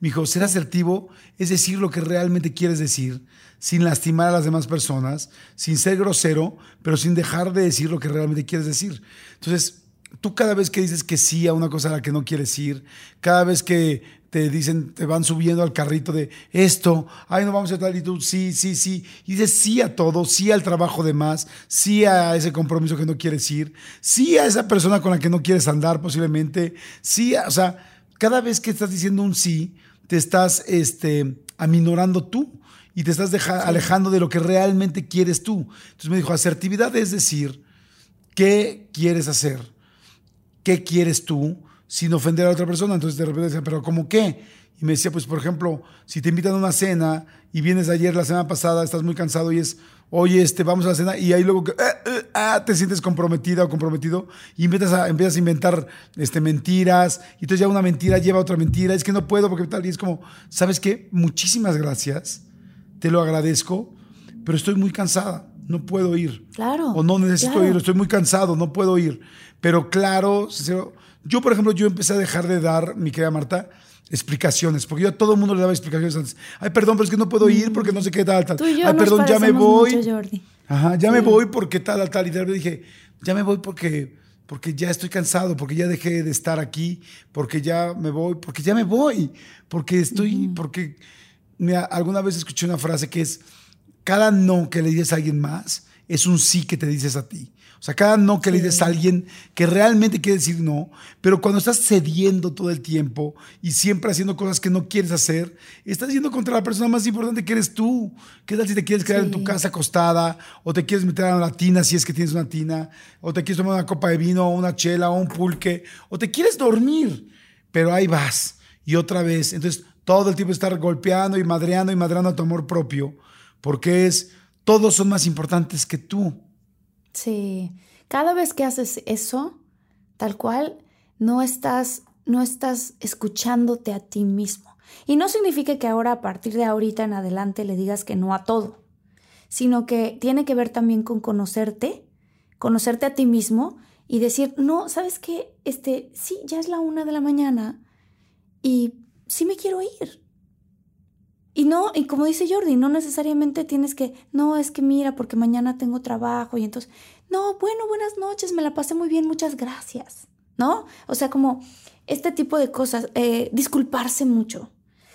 S1: Me dijo, ser asertivo es decir lo que realmente quieres decir, sin lastimar a las demás personas, sin ser grosero, pero sin dejar de decir lo que realmente quieres decir. Entonces, tú cada vez que dices que sí a una cosa a la que no quieres ir, cada vez que te dicen, te van subiendo al carrito de esto, ay, no vamos a tal y tú, sí, sí, sí. Y dices sí a todo, sí al trabajo de más, sí a ese compromiso que no quieres ir, sí a esa persona con la que no quieres andar posiblemente, sí, o sea, cada vez que estás diciendo un sí, te estás este, aminorando tú y te estás alejando de lo que realmente quieres tú. Entonces me dijo, asertividad es decir, ¿qué quieres hacer? ¿Qué quieres tú? Sin ofender a otra persona. Entonces de repente decía, ¿pero cómo qué? Y me decía, pues por ejemplo, si te invitan a una cena y vienes ayer, la semana pasada, estás muy cansado y es, oye, este, vamos a la cena, y ahí luego eh, eh, ah, te sientes comprometida o comprometido y empiezas a, empiezas a inventar este, mentiras, y entonces ya una mentira lleva a otra mentira, es que no puedo porque tal, y es como, ¿sabes qué? Muchísimas gracias, te lo agradezco, pero estoy muy cansada, no puedo ir.
S2: Claro.
S1: O no necesito ir, estoy muy cansado, no puedo ir. Pero claro, yo, por ejemplo, yo empecé a dejar de dar, mi querida Marta, explicaciones, porque yo a todo el mundo le daba explicaciones antes. Ay, perdón, pero es que no puedo ir porque no sé qué tal, tal. Ay, perdón, ya me voy. Ajá, ya me voy porque tal, tal. Y de repente dije, ya me voy porque, porque ya estoy cansado, porque ya dejé de estar aquí, porque ya me voy, porque ya me voy, porque estoy, porque, mira, alguna vez escuché una frase que es, cada no que le dices a alguien más es un sí que te dices a ti. O sea, cada no que le dices a alguien que realmente quiere decir no, pero cuando estás cediendo todo el tiempo y siempre haciendo cosas que no quieres hacer, estás yendo contra la persona más importante que eres tú. ¿Qué tal si te quieres quedar en tu casa acostada o te quieres meter a una tina si es que tienes una tina o te quieres tomar una copa de vino o una chela o un pulque o te quieres dormir, pero ahí vas y otra vez. Entonces, todo el tiempo estar golpeando y madreando y madreando a tu amor propio, porque es, todos son más importantes que tú.
S2: Sí, cada vez que haces eso, tal cual, no estás, no estás escuchándote a ti mismo. Y no significa que ahora, a partir de ahorita en adelante, le digas que no a todo, sino que tiene que ver también con conocerte, conocerte a ti mismo y decir, no, ¿sabes qué? Este, sí, ya es la una de la mañana y sí me quiero ir. Y no, y como dice Jordi, no necesariamente tienes que, no, es que mira, porque mañana tengo trabajo y entonces, no, bueno, buenas noches, me la pasé muy bien, muchas gracias, ¿no? O sea, como este tipo de cosas, eh, disculparse mucho.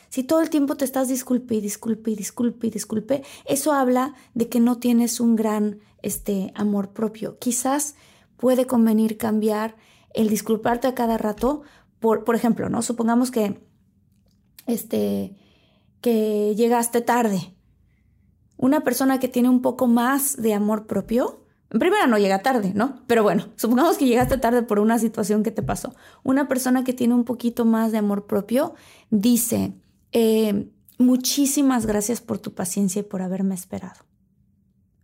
S2: Si todo el tiempo te estás disculpe y disculpe y disculpe y disculpe, eso habla de que no tienes un gran este, amor propio. Quizás puede convenir cambiar el disculparte a cada rato por, por ejemplo, ¿no? Supongamos que, este, que llegaste tarde. Una persona que tiene un poco más de amor propio, en primera no llega tarde, ¿no? Pero bueno, *laughs* supongamos que llegaste tarde por una situación que te pasó. Una persona que tiene un poquito más de amor propio dice, eh, muchísimas gracias por tu paciencia y por haberme esperado.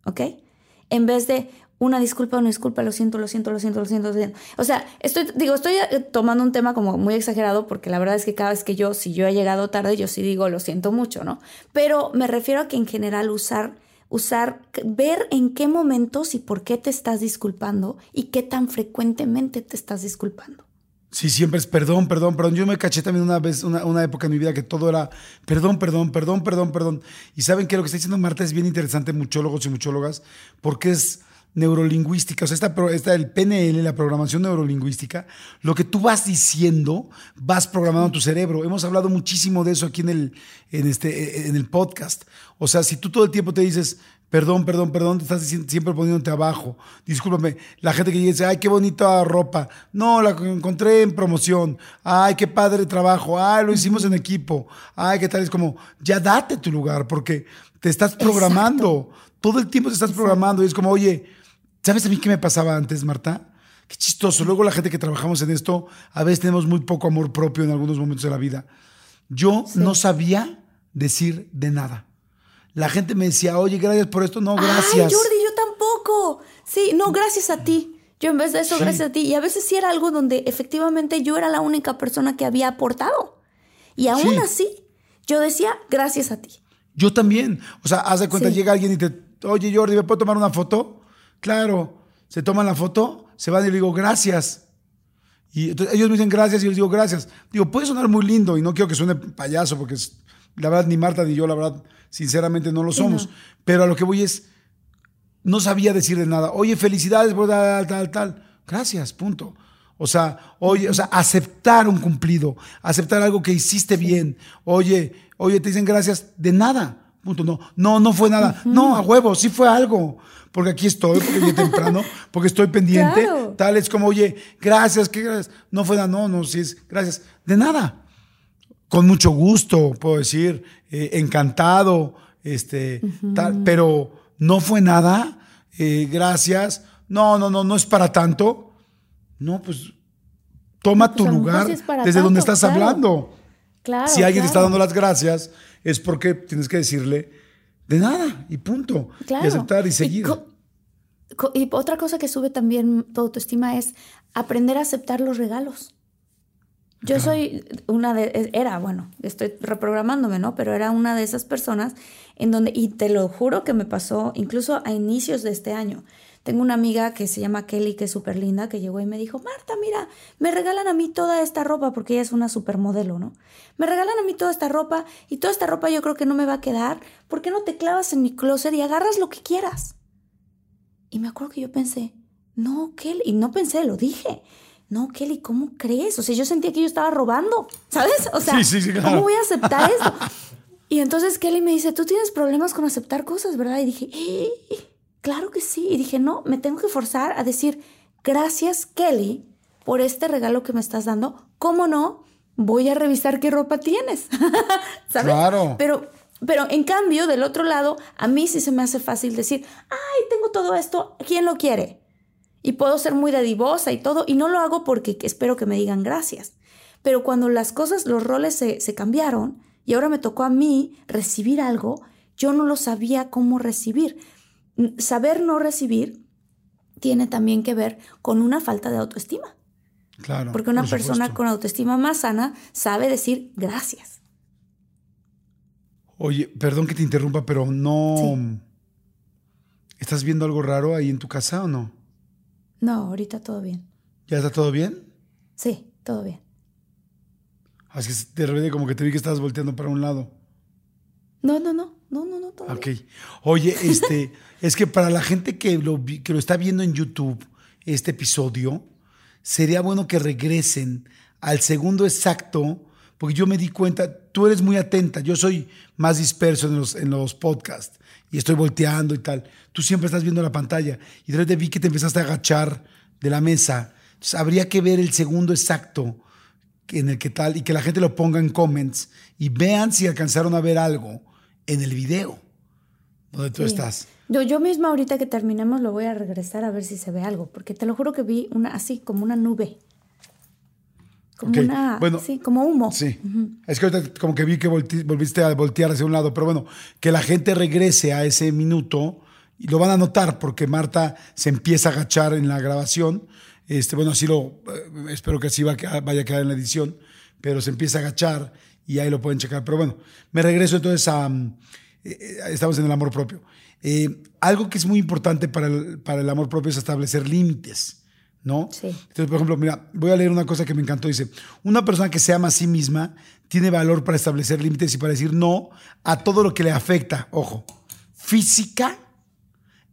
S2: ¿Ok? En vez de, una disculpa, una disculpa, lo siento, lo siento, lo siento, lo siento, lo siento. O sea, estoy, digo, estoy eh, tomando un tema como muy exagerado porque la verdad es que cada vez que yo, si yo he llegado tarde, yo sí digo, lo siento mucho, ¿no? Pero me refiero a que en general usar, usar, ver en qué momentos y por qué te estás disculpando y qué tan frecuentemente te estás disculpando.
S1: Sí, siempre es perdón, perdón, perdón. Yo me caché también una vez, una, una, época en mi vida que todo era perdón, perdón, perdón, perdón, perdón. Y saben que lo que está diciendo Marta es bien interesante, muchólogos y muchólogas, porque es neurolingüística, o sea, esta, esta, el PNL, la programación neurolingüística, lo que tú vas diciendo, vas programando tu cerebro. Hemos hablado muchísimo de eso aquí en el, en este, en el podcast. O sea, si tú todo el tiempo te dices, perdón, perdón, perdón, te estás siempre poniéndote abajo. Discúlpame, la gente que dice, ay, qué bonita ropa. No, la encontré en promoción. Ay, qué padre trabajo. Ay, lo hicimos en equipo. Ay, qué tal. Es como, ya date tu lugar, porque te estás programando. Todo el tiempo te estás programando y es como, oye, ¿Sabes a mí qué me pasaba antes, Marta? Qué chistoso. Luego la gente que trabajamos en esto, a veces tenemos muy poco amor propio en algunos momentos de la vida. Yo sí. no sabía decir de nada. La gente me decía, oye, gracias por esto. No, gracias.
S2: Ay, Jordi, yo tampoco. Sí, no, gracias a ti. Yo en vez de eso, sí. gracias a ti. Y a veces sí era algo donde efectivamente yo era la única persona que había aportado. Y aún sí. así, yo decía, gracias a ti.
S1: Yo también. O sea, haz de cuenta, llega alguien y te, oye, Jordi, ¿me puedo tomar una foto? Claro, se toman la foto, se van y le digo, gracias. Y entonces ellos me dicen gracias y yo les digo gracias. Digo, puede sonar muy lindo y no quiero que suene payaso porque es, la verdad ni Marta ni yo, la verdad, sinceramente no lo somos. No. Pero a lo que voy es, no sabía decir de nada. Oye, felicidades por tal, tal, tal. Gracias, punto. O sea, oye, o sea, aceptar un cumplido, aceptar algo que hiciste bien. Oye, oye, te dicen gracias de nada. Punto. No, no, no fue nada. Uh -huh. No, a huevo, sí fue algo porque aquí estoy, porque llegué temprano, *laughs* porque estoy pendiente. Claro. Tal es como, oye, gracias, ¿qué gracias? No fue nada, no, no, sí es gracias. De nada. Con mucho gusto, puedo decir, eh, encantado, este, uh -huh. tal, pero no fue nada, eh, gracias. No, no, no, no es para tanto. No, pues toma pues tu lugar desde tanto, donde estás claro. hablando.
S2: Claro,
S1: si alguien
S2: claro.
S1: te está dando las gracias, es porque tienes que decirle de nada y punto.
S2: Claro.
S1: Y aceptar y seguir.
S2: Y, y, otra cosa que sube también tu autoestima es aprender a aceptar los regalos. Yo claro. soy una de, era, bueno, estoy reprogramándome, ¿no? Pero era una de esas personas en donde, y te lo juro que me pasó incluso a inicios de este año. Tengo una amiga que se llama Kelly, que es súper linda, que llegó y me dijo, Marta, mira, me regalan a mí toda esta ropa, porque ella es una supermodelo, ¿no? Me regalan a mí toda esta ropa y toda esta ropa yo creo que no me va a quedar. ¿Por qué no te clavas en mi closet y agarras lo que quieras? Y me acuerdo que yo pensé, no, Kelly, y no pensé, lo dije. No, Kelly, ¿cómo crees? O sea, yo sentía que yo estaba robando, ¿sabes? O sea,
S1: sí, sí, sí, claro.
S2: ¿cómo voy a aceptar esto? Y entonces Kelly me dice, tú tienes problemas con aceptar cosas, ¿verdad? Y dije, ¡Eh! Claro que sí. Y dije, no, me tengo que forzar a decir, gracias Kelly por este regalo que me estás dando. ¿Cómo no? Voy a revisar qué ropa tienes. *laughs* ¿Sabes?
S1: Claro.
S2: Pero, pero en cambio, del otro lado, a mí sí se me hace fácil decir, ay, tengo todo esto, ¿quién lo quiere? Y puedo ser muy dadivosa y todo, y no lo hago porque espero que me digan gracias. Pero cuando las cosas, los roles se, se cambiaron y ahora me tocó a mí recibir algo, yo no lo sabía cómo recibir saber no recibir tiene también que ver con una falta de autoestima.
S1: Claro.
S2: Porque una
S1: por
S2: persona con autoestima más sana sabe decir gracias.
S1: Oye, perdón que te interrumpa, pero no.
S2: Sí.
S1: ¿Estás viendo algo raro ahí en tu casa o no?
S2: No, ahorita todo bien.
S1: ¿Ya está todo bien?
S2: Sí, todo bien.
S1: Así que de repente como que te vi que estabas volteando para un lado.
S2: No, no, no, no, no, no, todo
S1: Ok. Oye, este, *laughs* es que para la gente que lo, que lo está viendo en YouTube, este episodio, sería bueno que regresen al segundo exacto, porque yo me di cuenta, tú eres muy atenta, yo soy más disperso en los, en los podcasts y estoy volteando y tal. Tú siempre estás viendo la pantalla y de repente vi que te empezaste a agachar de la mesa. Entonces, habría que ver el segundo exacto en el que tal y que la gente lo ponga en comments y vean si alcanzaron a ver algo en el video donde tú
S2: Sí.
S1: estás.
S2: Yo, yo misma ahorita que terminemos lo voy a regresar a ver si se ve algo, porque te lo juro que vi una así, como una nube. Como
S1: Ok,
S2: una,
S1: bueno,
S2: sí, como humo.
S1: Sí. Es que ahorita como que vi que volviste a voltear hacia un lado, pero bueno, que la gente regrese a ese minuto y lo van a notar porque Marta se empieza a agachar en la grabación. Este, bueno, así lo, eh, espero que así vaya a quedar en la edición, pero se empieza a agachar y ahí lo pueden checar. Pero bueno, me regreso entonces a, mm, eh, eh, estamos en el amor propio. Eh, algo que es muy importante para el, para el amor propio es establecer límites. ¿no?
S2: Sí.
S1: Entonces, por ejemplo, mira, voy a leer una cosa que me encantó. Dice, una persona que se ama a sí misma tiene valor para establecer límites y para decir no a todo lo que le afecta, ojo, física,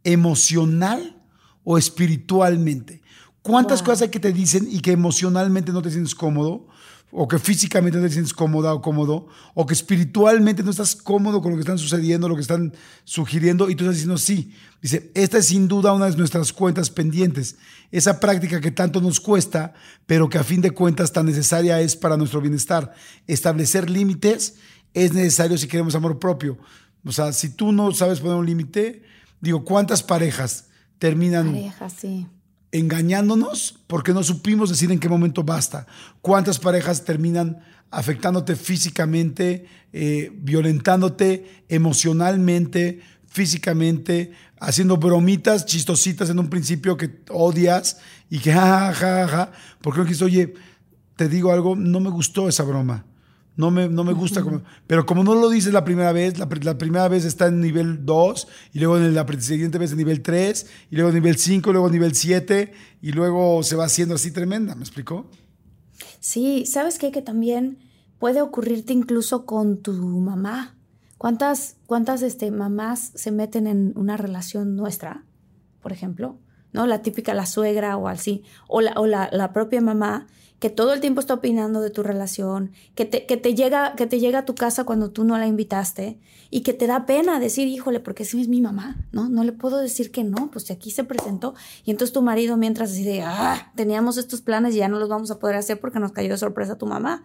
S1: emocional o espiritualmente. ¿Cuántas
S2: Wow.
S1: cosas hay que te dicen y que emocionalmente no te sientes cómodo? O que físicamente no te sientes cómoda o cómodo, o que espiritualmente no estás cómodo con lo que están sucediendo, lo que están sugiriendo, y tú estás diciendo sí. Dice, esta es sin duda una de nuestras cuentas pendientes. Esa práctica que tanto nos cuesta, pero que a fin de cuentas tan necesaria es para nuestro bienestar. Establecer límites es necesario si queremos amor propio. O sea, si tú no sabes poner un límite, digo, ¿cuántas parejas terminan
S2: Pareja, sí.
S1: Engañándonos porque no supimos decir en qué momento basta. ¿Cuántas parejas terminan afectándote físicamente, eh, violentándote emocionalmente, físicamente, haciendo bromitas chistositas en un principio que odias y que *laughs* ja, ja, ja, ja, porque no quieres, oye, te digo algo, no me gustó esa broma. No me, no me gusta. como- pero como no lo dices la primera vez, la, pr- la primera vez está en nivel 2, y luego en la siguiente vez en nivel 3, y luego en nivel 5, luego en nivel 7, y luego se va haciendo así tremenda. ¿Me explicó?
S2: Sí, ¿sabes qué? Que también puede ocurrirte incluso con tu mamá. ¿Cuántas, cuántas este, mamás se meten en una relación nuestra, por ejemplo? ¿No? La típica, la suegra o así. O la, o la, la propia mamá que todo el tiempo está opinando de tu relación, que te, que, te llega, que te llega a tu casa cuando tú no la invitaste y que te da pena decir, híjole, porque sí es mi mamá, ¿no? No le puedo decir que no, pues si aquí se presentó. Y entonces tu marido mientras así de, ah, teníamos estos planes y ya no los vamos a poder hacer porque nos cayó de sorpresa tu mamá.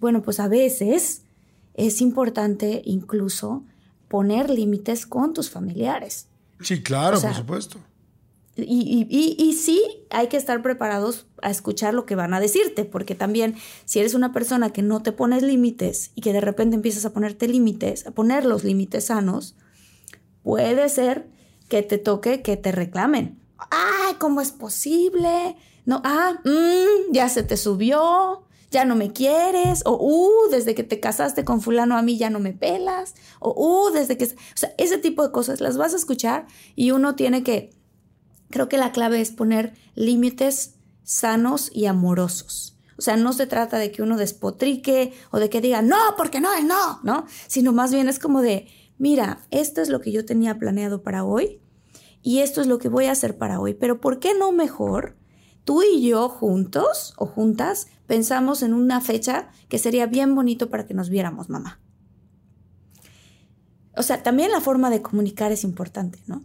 S2: Bueno, pues a veces es importante incluso poner límites con tus familiares.
S1: Sí, claro,
S2: O sea,
S1: por supuesto.
S2: Y, y, y, sí hay que estar preparados a escuchar lo que van a decirte, porque también si eres una persona que no te pones límites y que de repente empiezas a ponerte límites, a poner los límites sanos, puede ser que te toque que te reclamen. Ay, ¿cómo es posible? No, ah, mm, ya se te subió, ya no me quieres, o uh, desde que te casaste con fulano a mí ya no me pelas, o uh, desde que... O sea, ese tipo de cosas las vas a escuchar y uno tiene que creo que la clave es poner límites sanos y amorosos. O sea, no se trata de que uno despotrique o de que diga, no, porque no es no, ¿no? Sino más bien es como de, mira, esto es lo que yo tenía planeado para hoy y esto es lo que voy a hacer para hoy, pero ¿por qué no mejor tú y yo juntos o juntas pensamos en una fecha que sería bien bonito para que nos viéramos, mamá? O sea, también la forma de comunicar es importante, ¿no?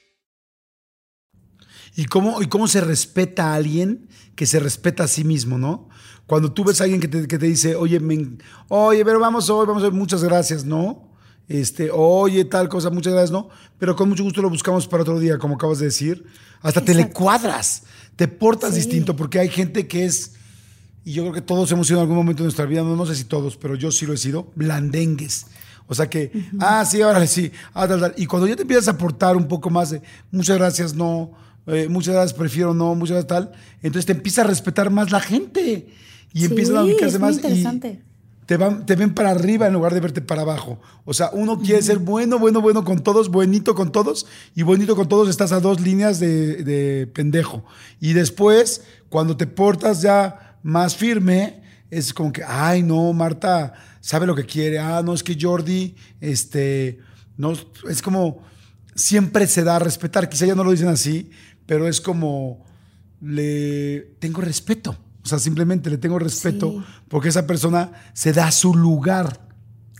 S1: ¿Y cómo, ¿Y cómo se respeta a alguien que se respeta a sí mismo, no? Cuando tú ves a alguien que te, que te dice, oye, me, oye, pero vamos hoy, vamos hoy, muchas gracias, ¿no? Este, oye, tal cosa, muchas gracias, ¿no? Pero con mucho gusto lo buscamos para otro día, como acabas de decir. Hasta te le cuadras, te portas distinto, porque hay gente que es, y yo creo que todos hemos sido en algún momento de nuestra vida, no, no sé si todos, pero yo sí lo he sido, blandengues. O sea que, ah, sí, órale, sí, ah, tal, tal. Y cuando ya te empiezas a aportar un poco más de, muchas gracias, no, eh, muchas gracias, prefiero no, muchas gracias, tal, entonces te empieza a respetar más la gente y empiezan a ubicarse más.
S2: Interesante
S1: te, van, te ven para arriba en lugar de verte para abajo. O sea, uno quiere ser bueno, bueno, bueno con todos, buenito con todos, y bonito con todos estás a dos líneas de, de pendejo. Y después, cuando te portas ya más firme, es como que, ay, no, Marta sabe lo que quiere. Ah, no, es que Jordi, este, no, es como, siempre se da a respetar. Quizá ya no lo dicen así, pero es como, le tengo respeto. O sea, simplemente le tengo respeto porque esa persona se da su lugar.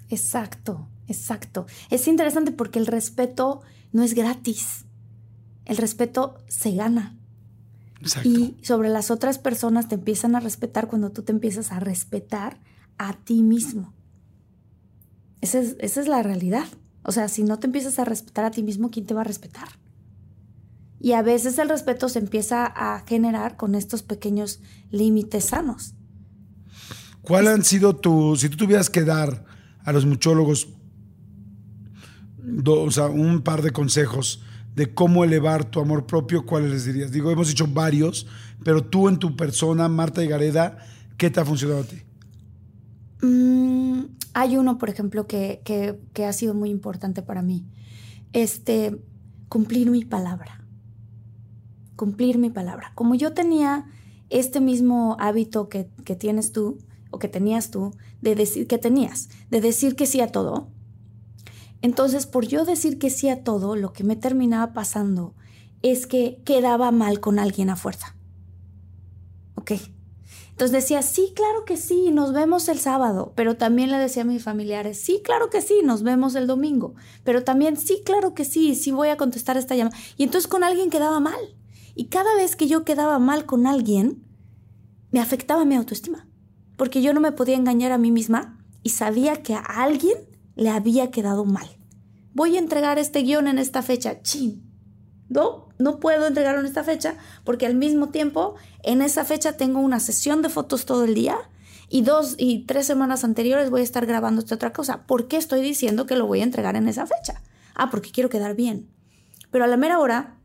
S2: Exacto, exacto. Es interesante porque el respeto no es gratis. El respeto se gana. Exacto. Y sobre las otras personas te empiezan a respetar cuando tú te empiezas a respetar a ti mismo. Esa es, esa es la realidad. O sea, si no te empiezas a respetar a ti mismo, ¿quién te va a respetar? Y a veces el respeto se empieza a generar con estos pequeños límites sanos.
S1: ¿Cuál han sido tus, si tú tuvieras que dar a los muchólogos o sea, un par de consejos de cómo elevar tu amor propio, ¿cuáles les dirías? Digo, hemos dicho varios, pero tú en tu persona, Marta y Gareda, ¿qué te ha funcionado a ti?
S2: Mm, hay uno, por ejemplo, que, que, que ha sido muy importante para mí. Este, cumplir mi palabra cumplir mi palabra. Como yo tenía este mismo hábito que, tienes tú, o que tenías tú, de decir que tenías, de decir que sí a todo, entonces por yo decir que sí a todo, lo que me terminaba pasando es que quedaba mal con alguien a fuerza. ¿Ok? Entonces decía, sí, claro que sí, nos vemos el sábado, pero también le decía a mis familiares, sí, claro que sí, nos vemos el domingo, pero también, sí, claro que sí, sí voy a contestar esta llamada. Y entonces con alguien quedaba mal. Y cada vez que yo quedaba mal con alguien, me afectaba mi autoestima. Porque yo no me podía engañar a mí misma y sabía que a alguien le había quedado mal. Voy a entregar este guion en esta fecha. Chin. No, no puedo entregarlo en esta fecha porque al mismo tiempo en esa fecha tengo una sesión de fotos todo el día y dos y tres semanas anteriores voy a estar grabando esta otra cosa. ¿Por qué estoy diciendo que lo voy a entregar en esa fecha? Ah, porque quiero quedar bien. Pero a la mera hora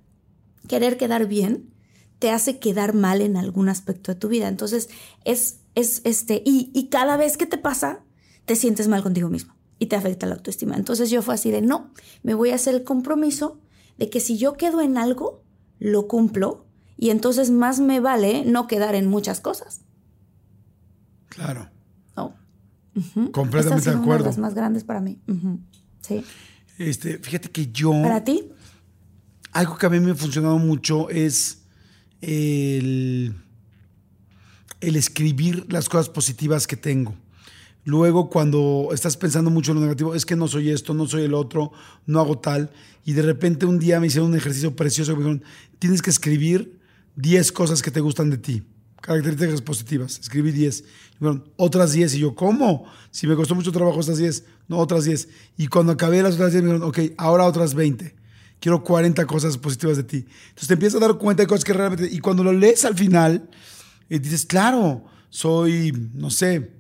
S2: querer quedar bien te hace quedar mal en algún aspecto de tu vida. Entonces, es, es este, y, y cada vez que te pasa, te sientes mal contigo mismo y te afecta la autoestima. Entonces yo fue así de, no, me voy a hacer el compromiso de que si yo quedo en algo, lo cumplo y entonces más me vale no quedar en muchas cosas.
S1: Claro.
S2: Oh.
S1: Completamente de acuerdo. Una de
S2: las más grandes para mí. Sí.
S1: Este, fíjate que yo.
S2: ¿Para ti?
S1: Algo que a mí me ha funcionado mucho es el, escribir las cosas positivas que tengo. Luego, cuando estás pensando mucho en lo negativo, es que no soy esto, no soy el otro, no hago tal. Y de repente un día me hicieron un ejercicio precioso me dijeron, tienes que escribir 10 cosas que te gustan de ti, características positivas. Escribí 10. otras 10. Y yo, ¿cómo? Si me costó mucho trabajo estas 10, no, otras 10. Y cuando acabé las otras 10, me dijeron, ok, ahora otras 20 quiero 40 cosas positivas de ti. Entonces te empiezas a dar cuenta de cosas que realmente... Y cuando lo lees al final, eh, dices, claro, soy, no sé,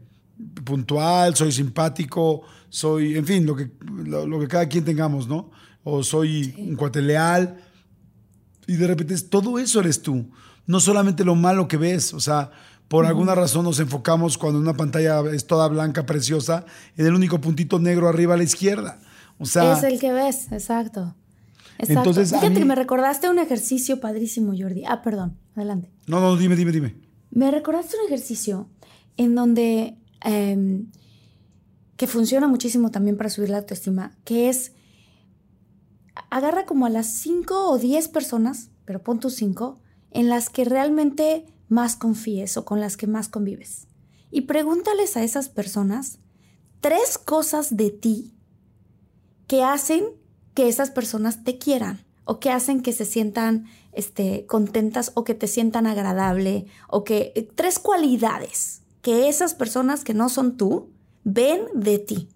S1: puntual, soy simpático, soy, en fin, lo que, lo, que cada quien tengamos, ¿no? O soy un cuate leal. Y de repente todo eso eres tú. No solamente lo malo que ves, o sea, por alguna razón nos enfocamos cuando una pantalla es toda blanca, preciosa, en el único puntito negro arriba a la izquierda. O sea,
S2: es el que ves, exacto. Entonces, Fíjate que me recordaste un ejercicio padrísimo, Jordi. Ah, perdón, adelante.
S1: No, no, dime, dime, dime.
S2: Me recordaste un ejercicio en donde, em, que funciona muchísimo también para subir la autoestima, que es, agarra como a las 5 o 10 personas, pero pon tus 5, en las que realmente más confíes o con las que más convives. Y pregúntales a esas personas tres cosas de ti que hacen que esas personas te quieran o que hacen que se sientan este, contentas o que te sientan agradable o que eh, tres cualidades que esas personas que no son tú ven de ti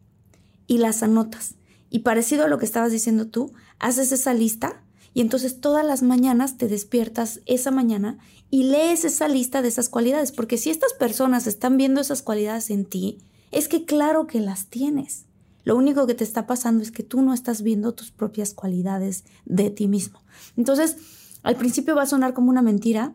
S2: y las anotas. Y parecido a lo que estabas diciendo tú, haces esa lista y entonces todas las mañanas te despiertas esa mañana y lees esa lista de esas cualidades, porque si estas personas están viendo esas cualidades en ti, es que claro que las tienes. Lo único que te está pasando es que tú no estás viendo tus propias cualidades de ti mismo. Entonces, al principio va a sonar como una mentira,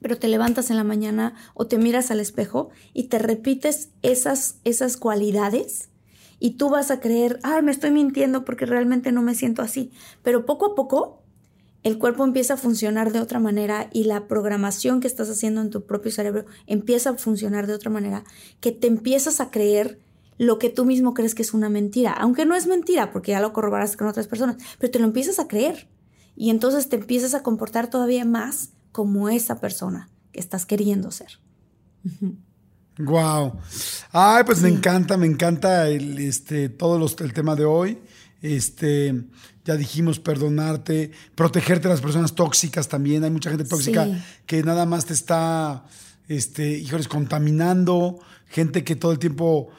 S2: pero te levantas en la mañana o te miras al espejo y te repites esas, esas cualidades y tú vas a creer, ay, me estoy mintiendo porque realmente no me siento así. Pero poco a poco el cuerpo empieza a funcionar de otra manera y la programación que estás haciendo en tu propio cerebro empieza a funcionar de otra manera, que te empiezas a creer lo que tú mismo crees que es una mentira, aunque no es mentira porque ya lo corroboraste con otras personas, pero te lo empiezas a creer y entonces te empiezas a comportar todavía más como esa persona que estás queriendo ser.
S1: Wow. Ay, pues me encanta, me encanta el, este, todo los, el tema de hoy. Este, ya dijimos perdonarte, protegerte de las personas tóxicas también. Hay mucha gente tóxica que nada más te está, este, híjoles, contaminando. Gente que todo el tiempo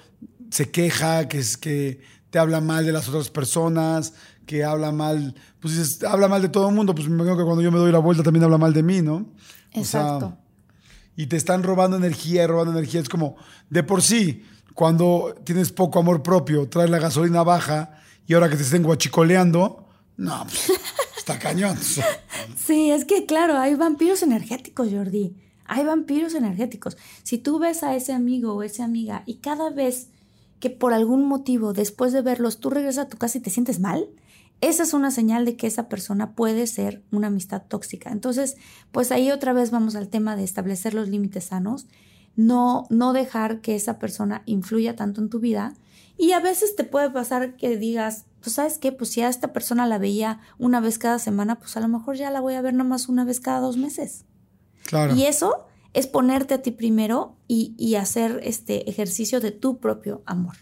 S1: se queja, que es que te habla mal de las otras personas, que habla mal, pues dices, habla mal de todo el mundo. Pues me imagino que cuando yo me doy la vuelta también habla mal de mí, ¿no?
S2: Exacto
S1: y te están robando energía, robando energía. Es como, de por sí, cuando tienes poco amor propio, traes la gasolina baja y ahora que te estén guachicoleando, no, pues, *laughs* está cañón.
S2: Sí, es que claro, hay vampiros energéticos, Jordi. Hay vampiros energéticos. Si tú ves a ese amigo o esa amiga y cada vez que por algún motivo, después de verlos, tú regresas a tu casa y te sientes mal, esa es una señal de que esa persona puede ser una amistad tóxica. Entonces, pues ahí otra vez vamos al tema de establecer los límites sanos, no, no dejar que esa persona influya tanto en tu vida. Y a veces te puede pasar que digas, pues sabes qué, pues si a esta persona la veía una vez cada semana, pues a lo mejor ya la voy a ver nada más una vez cada dos meses.
S1: Claro.
S2: Y eso es ponerte a ti primero y, y hacer este ejercicio de tu propio amor.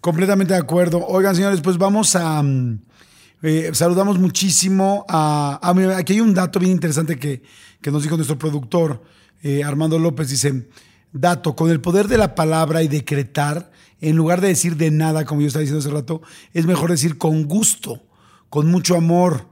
S1: Completamente de acuerdo. Oigan, señores, pues vamos a... Mm, eh, saludamos muchísimo a, Aquí hay un dato bien interesante que, nos dijo nuestro productor, eh, Armando López. Dice, dato, con el poder de la palabra y decretar, en lugar de decir de nada, como yo estaba diciendo hace rato, es mejor decir con gusto, con mucho amor.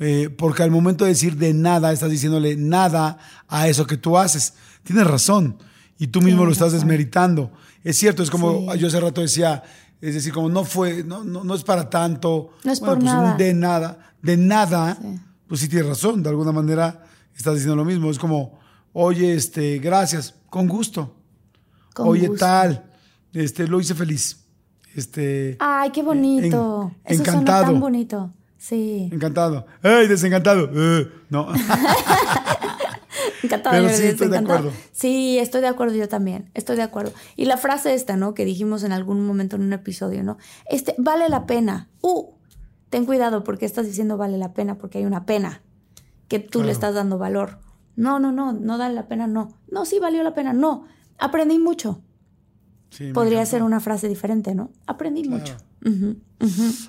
S1: Eh, porque al momento de decir de nada, estás diciéndole nada a eso que tú haces. Tienes razón. Y tú mismo lo estás desmeritando. Es cierto, es como yo hace rato decía, es decir, como no fue, no, no, es para tanto.
S2: No es por pues nada.
S1: de nada. De nada, pues sí tienes razón. De alguna manera estás diciendo lo mismo. Es como, oye, este, gracias, con gusto. oye, tal, este, lo hice feliz. Este,
S2: Ay, qué bonito. Eso encantado. Suena tan bonito. Sí.
S1: Encantado. ¡Ay, desencantado! Eh, no. *laughs*
S2: Pero sí, estoy de acuerdo. Sí, estoy de acuerdo yo también. Estoy de acuerdo. Y la frase esta, ¿no? Que dijimos en algún momento en un episodio, ¿no? Este, vale la pena. Uh, ten cuidado porque estás diciendo vale la pena porque hay una pena que tú le estás dando valor. No, no, no, no vale la pena, no. No, sí valió la pena, no. Aprendí mucho. Podría ser una frase diferente, ¿no? Aprendí mucho.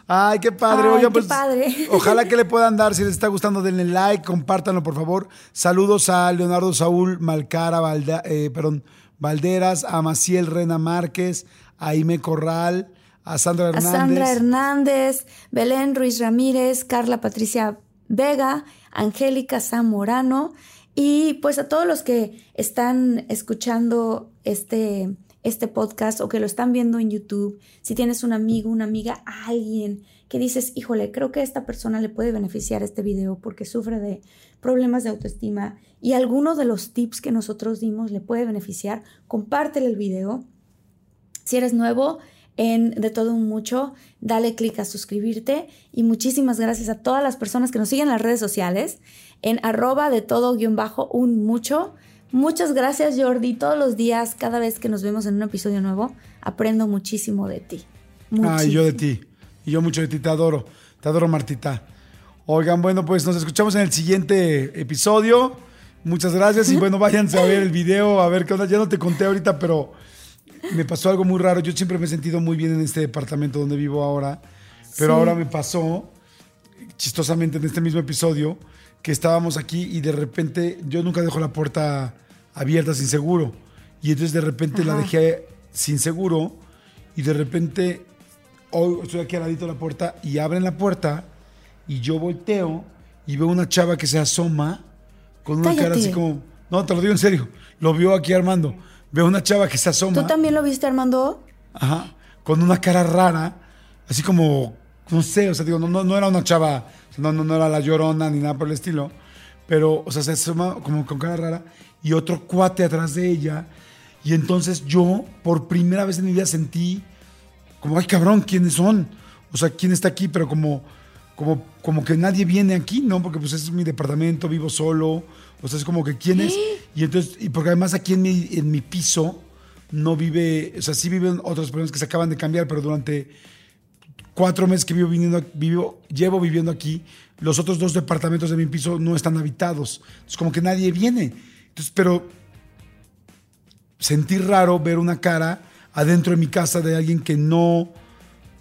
S1: Ay, qué padre.
S2: Ay, qué
S1: pues,
S2: padre. *laughs*
S1: Ojalá que le puedan dar, si les está gustando, denle like, compártanlo, por favor. Saludos a Leonardo Saúl Malcara, eh, perdón, Valderas, a Maciel Rena Márquez, a Aime Corral, a Sandra Hernández.
S2: A Sandra Hernández, Belén Ruiz Ramírez, Carla Patricia Vega, Angélica Zamorano y pues a todos los que están escuchando este este podcast o que lo están viendo en YouTube, si tienes un amigo, una amiga, alguien que dices, híjole, creo que a esta persona le puede beneficiar este video porque sufre de problemas de autoestima y alguno de los tips que nosotros dimos le puede beneficiar, compártele el video. Si eres nuevo, en De Todo Un Mucho, dale clic a suscribirte y muchísimas gracias a todas las personas que nos siguen en las redes sociales en arroba de todo guion bajo un mucho. Muchas gracias, Jordi. Todos los días, cada vez que nos vemos en un episodio nuevo, aprendo muchísimo de ti.
S1: Ay, yo de ti. Y yo mucho de ti. Te adoro. Te adoro, Martita. Oigan, bueno, pues nos escuchamos en el siguiente episodio. Muchas gracias. Y bueno, váyanse a ver el video, a ver qué onda. Ya no te conté ahorita, pero me pasó algo muy raro. Yo siempre me he sentido muy bien en este departamento donde vivo ahora. Pero ahora me pasó, chistosamente en este mismo episodio, que estábamos aquí y de repente yo nunca dejo la puerta abierta sin seguro. Y entonces de repente la dejé sin seguro y de repente hoy estoy aquí al ladito de la puerta y abren la puerta y yo volteo y veo una chava que se asoma con una cara así como... No, te lo digo en serio. Lo vio aquí Armando. Veo una chava que se asoma.
S2: ¿Tú también lo viste, Armando?
S1: Ajá. Con una cara rara, así como, no sé, o sea, digo, no, no, era una chava, no, no, no era la llorona ni nada por el estilo, pero, o sea, se asoma como con cara rara y otro cuate atrás de ella. Y entonces yo, por primera vez en mi vida, sentí como, ay cabrón, ¿quiénes son? O sea, ¿quién está aquí? Pero como, como, como que nadie viene aquí, ¿no? Porque pues es mi departamento, vivo solo. O sea, es como que quién es. Y entonces, y porque además aquí en mi, en mi piso no vive, o sea, sí viven otras personas que se acaban de cambiar, pero durante cuatro meses que vivo viniendo, vivo, llevo viviendo aquí, los otros dos departamentos de mi piso no están habitados. Es como que nadie viene. Entonces, pero sentí raro ver una cara adentro de mi casa de alguien que no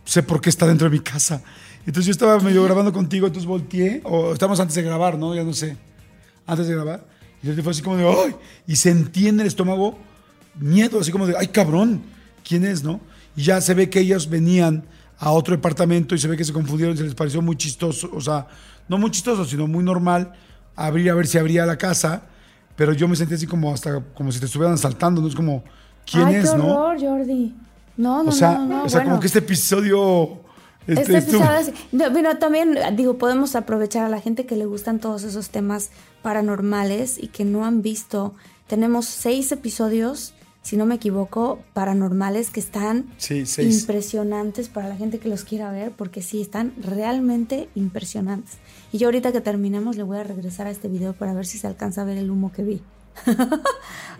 S1: sé por qué está dentro de mi casa. Entonces yo estaba medio grabando contigo, entonces volteé, o estamos antes de grabar, ¿no? Ya no sé. Antes de grabar. Y yo fue así como de, ¡ay! Y sentí en el estómago miedo, así como de, ¡ay, cabrón! ¿Quién es, no? Y ya se ve que ellos venían a otro departamento y se ve que se confundieron, se les pareció muy chistoso, o sea, no muy chistoso, sino muy normal abrir a ver si abría la casa pero yo me sentí así como hasta como si te estuvieran saltando, ¿no? Es como, ¿quién
S2: Ay,
S1: es,
S2: qué
S1: no?
S2: horror, Jordi. No, no,
S1: o sea,
S2: no, no,
S1: o sea
S2: bueno.
S1: como que este episodio. Este,
S2: Este episodio es- no, bueno, también digo, podemos aprovechar a la gente que le gustan todos esos temas paranormales y que no han visto. Tenemos seis episodios, si no me equivoco, paranormales que están
S1: Sí,
S2: impresionantes para la gente que los quiera ver, porque sí, están realmente impresionantes. Y yo ahorita que terminemos le voy a regresar a este video para ver si se alcanza a ver el humo que vi.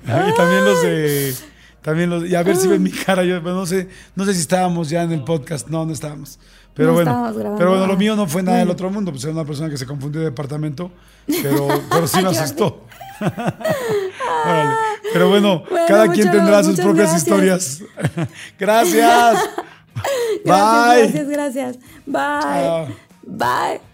S1: Ay, *laughs* y también los de. También los. Y a ver si ven mi cara. Yo no sé, no sé si estábamos ya en el podcast. No, no estábamos. Pero
S2: No
S1: bueno. Pero bueno, lo mío no fue nada del otro mundo. Pues era una persona que se confundió de departamento. Pero, pero sí *laughs* me asustó. *laughs* Órale. Pero bueno,
S2: Bueno,
S1: cada quien tendrá sus propias
S2: gracias.
S1: historias. *laughs* gracias. *laughs*
S2: Gracias,
S1: Bye.
S2: gracias, gracias. Bye.
S1: Chao.
S2: Bye.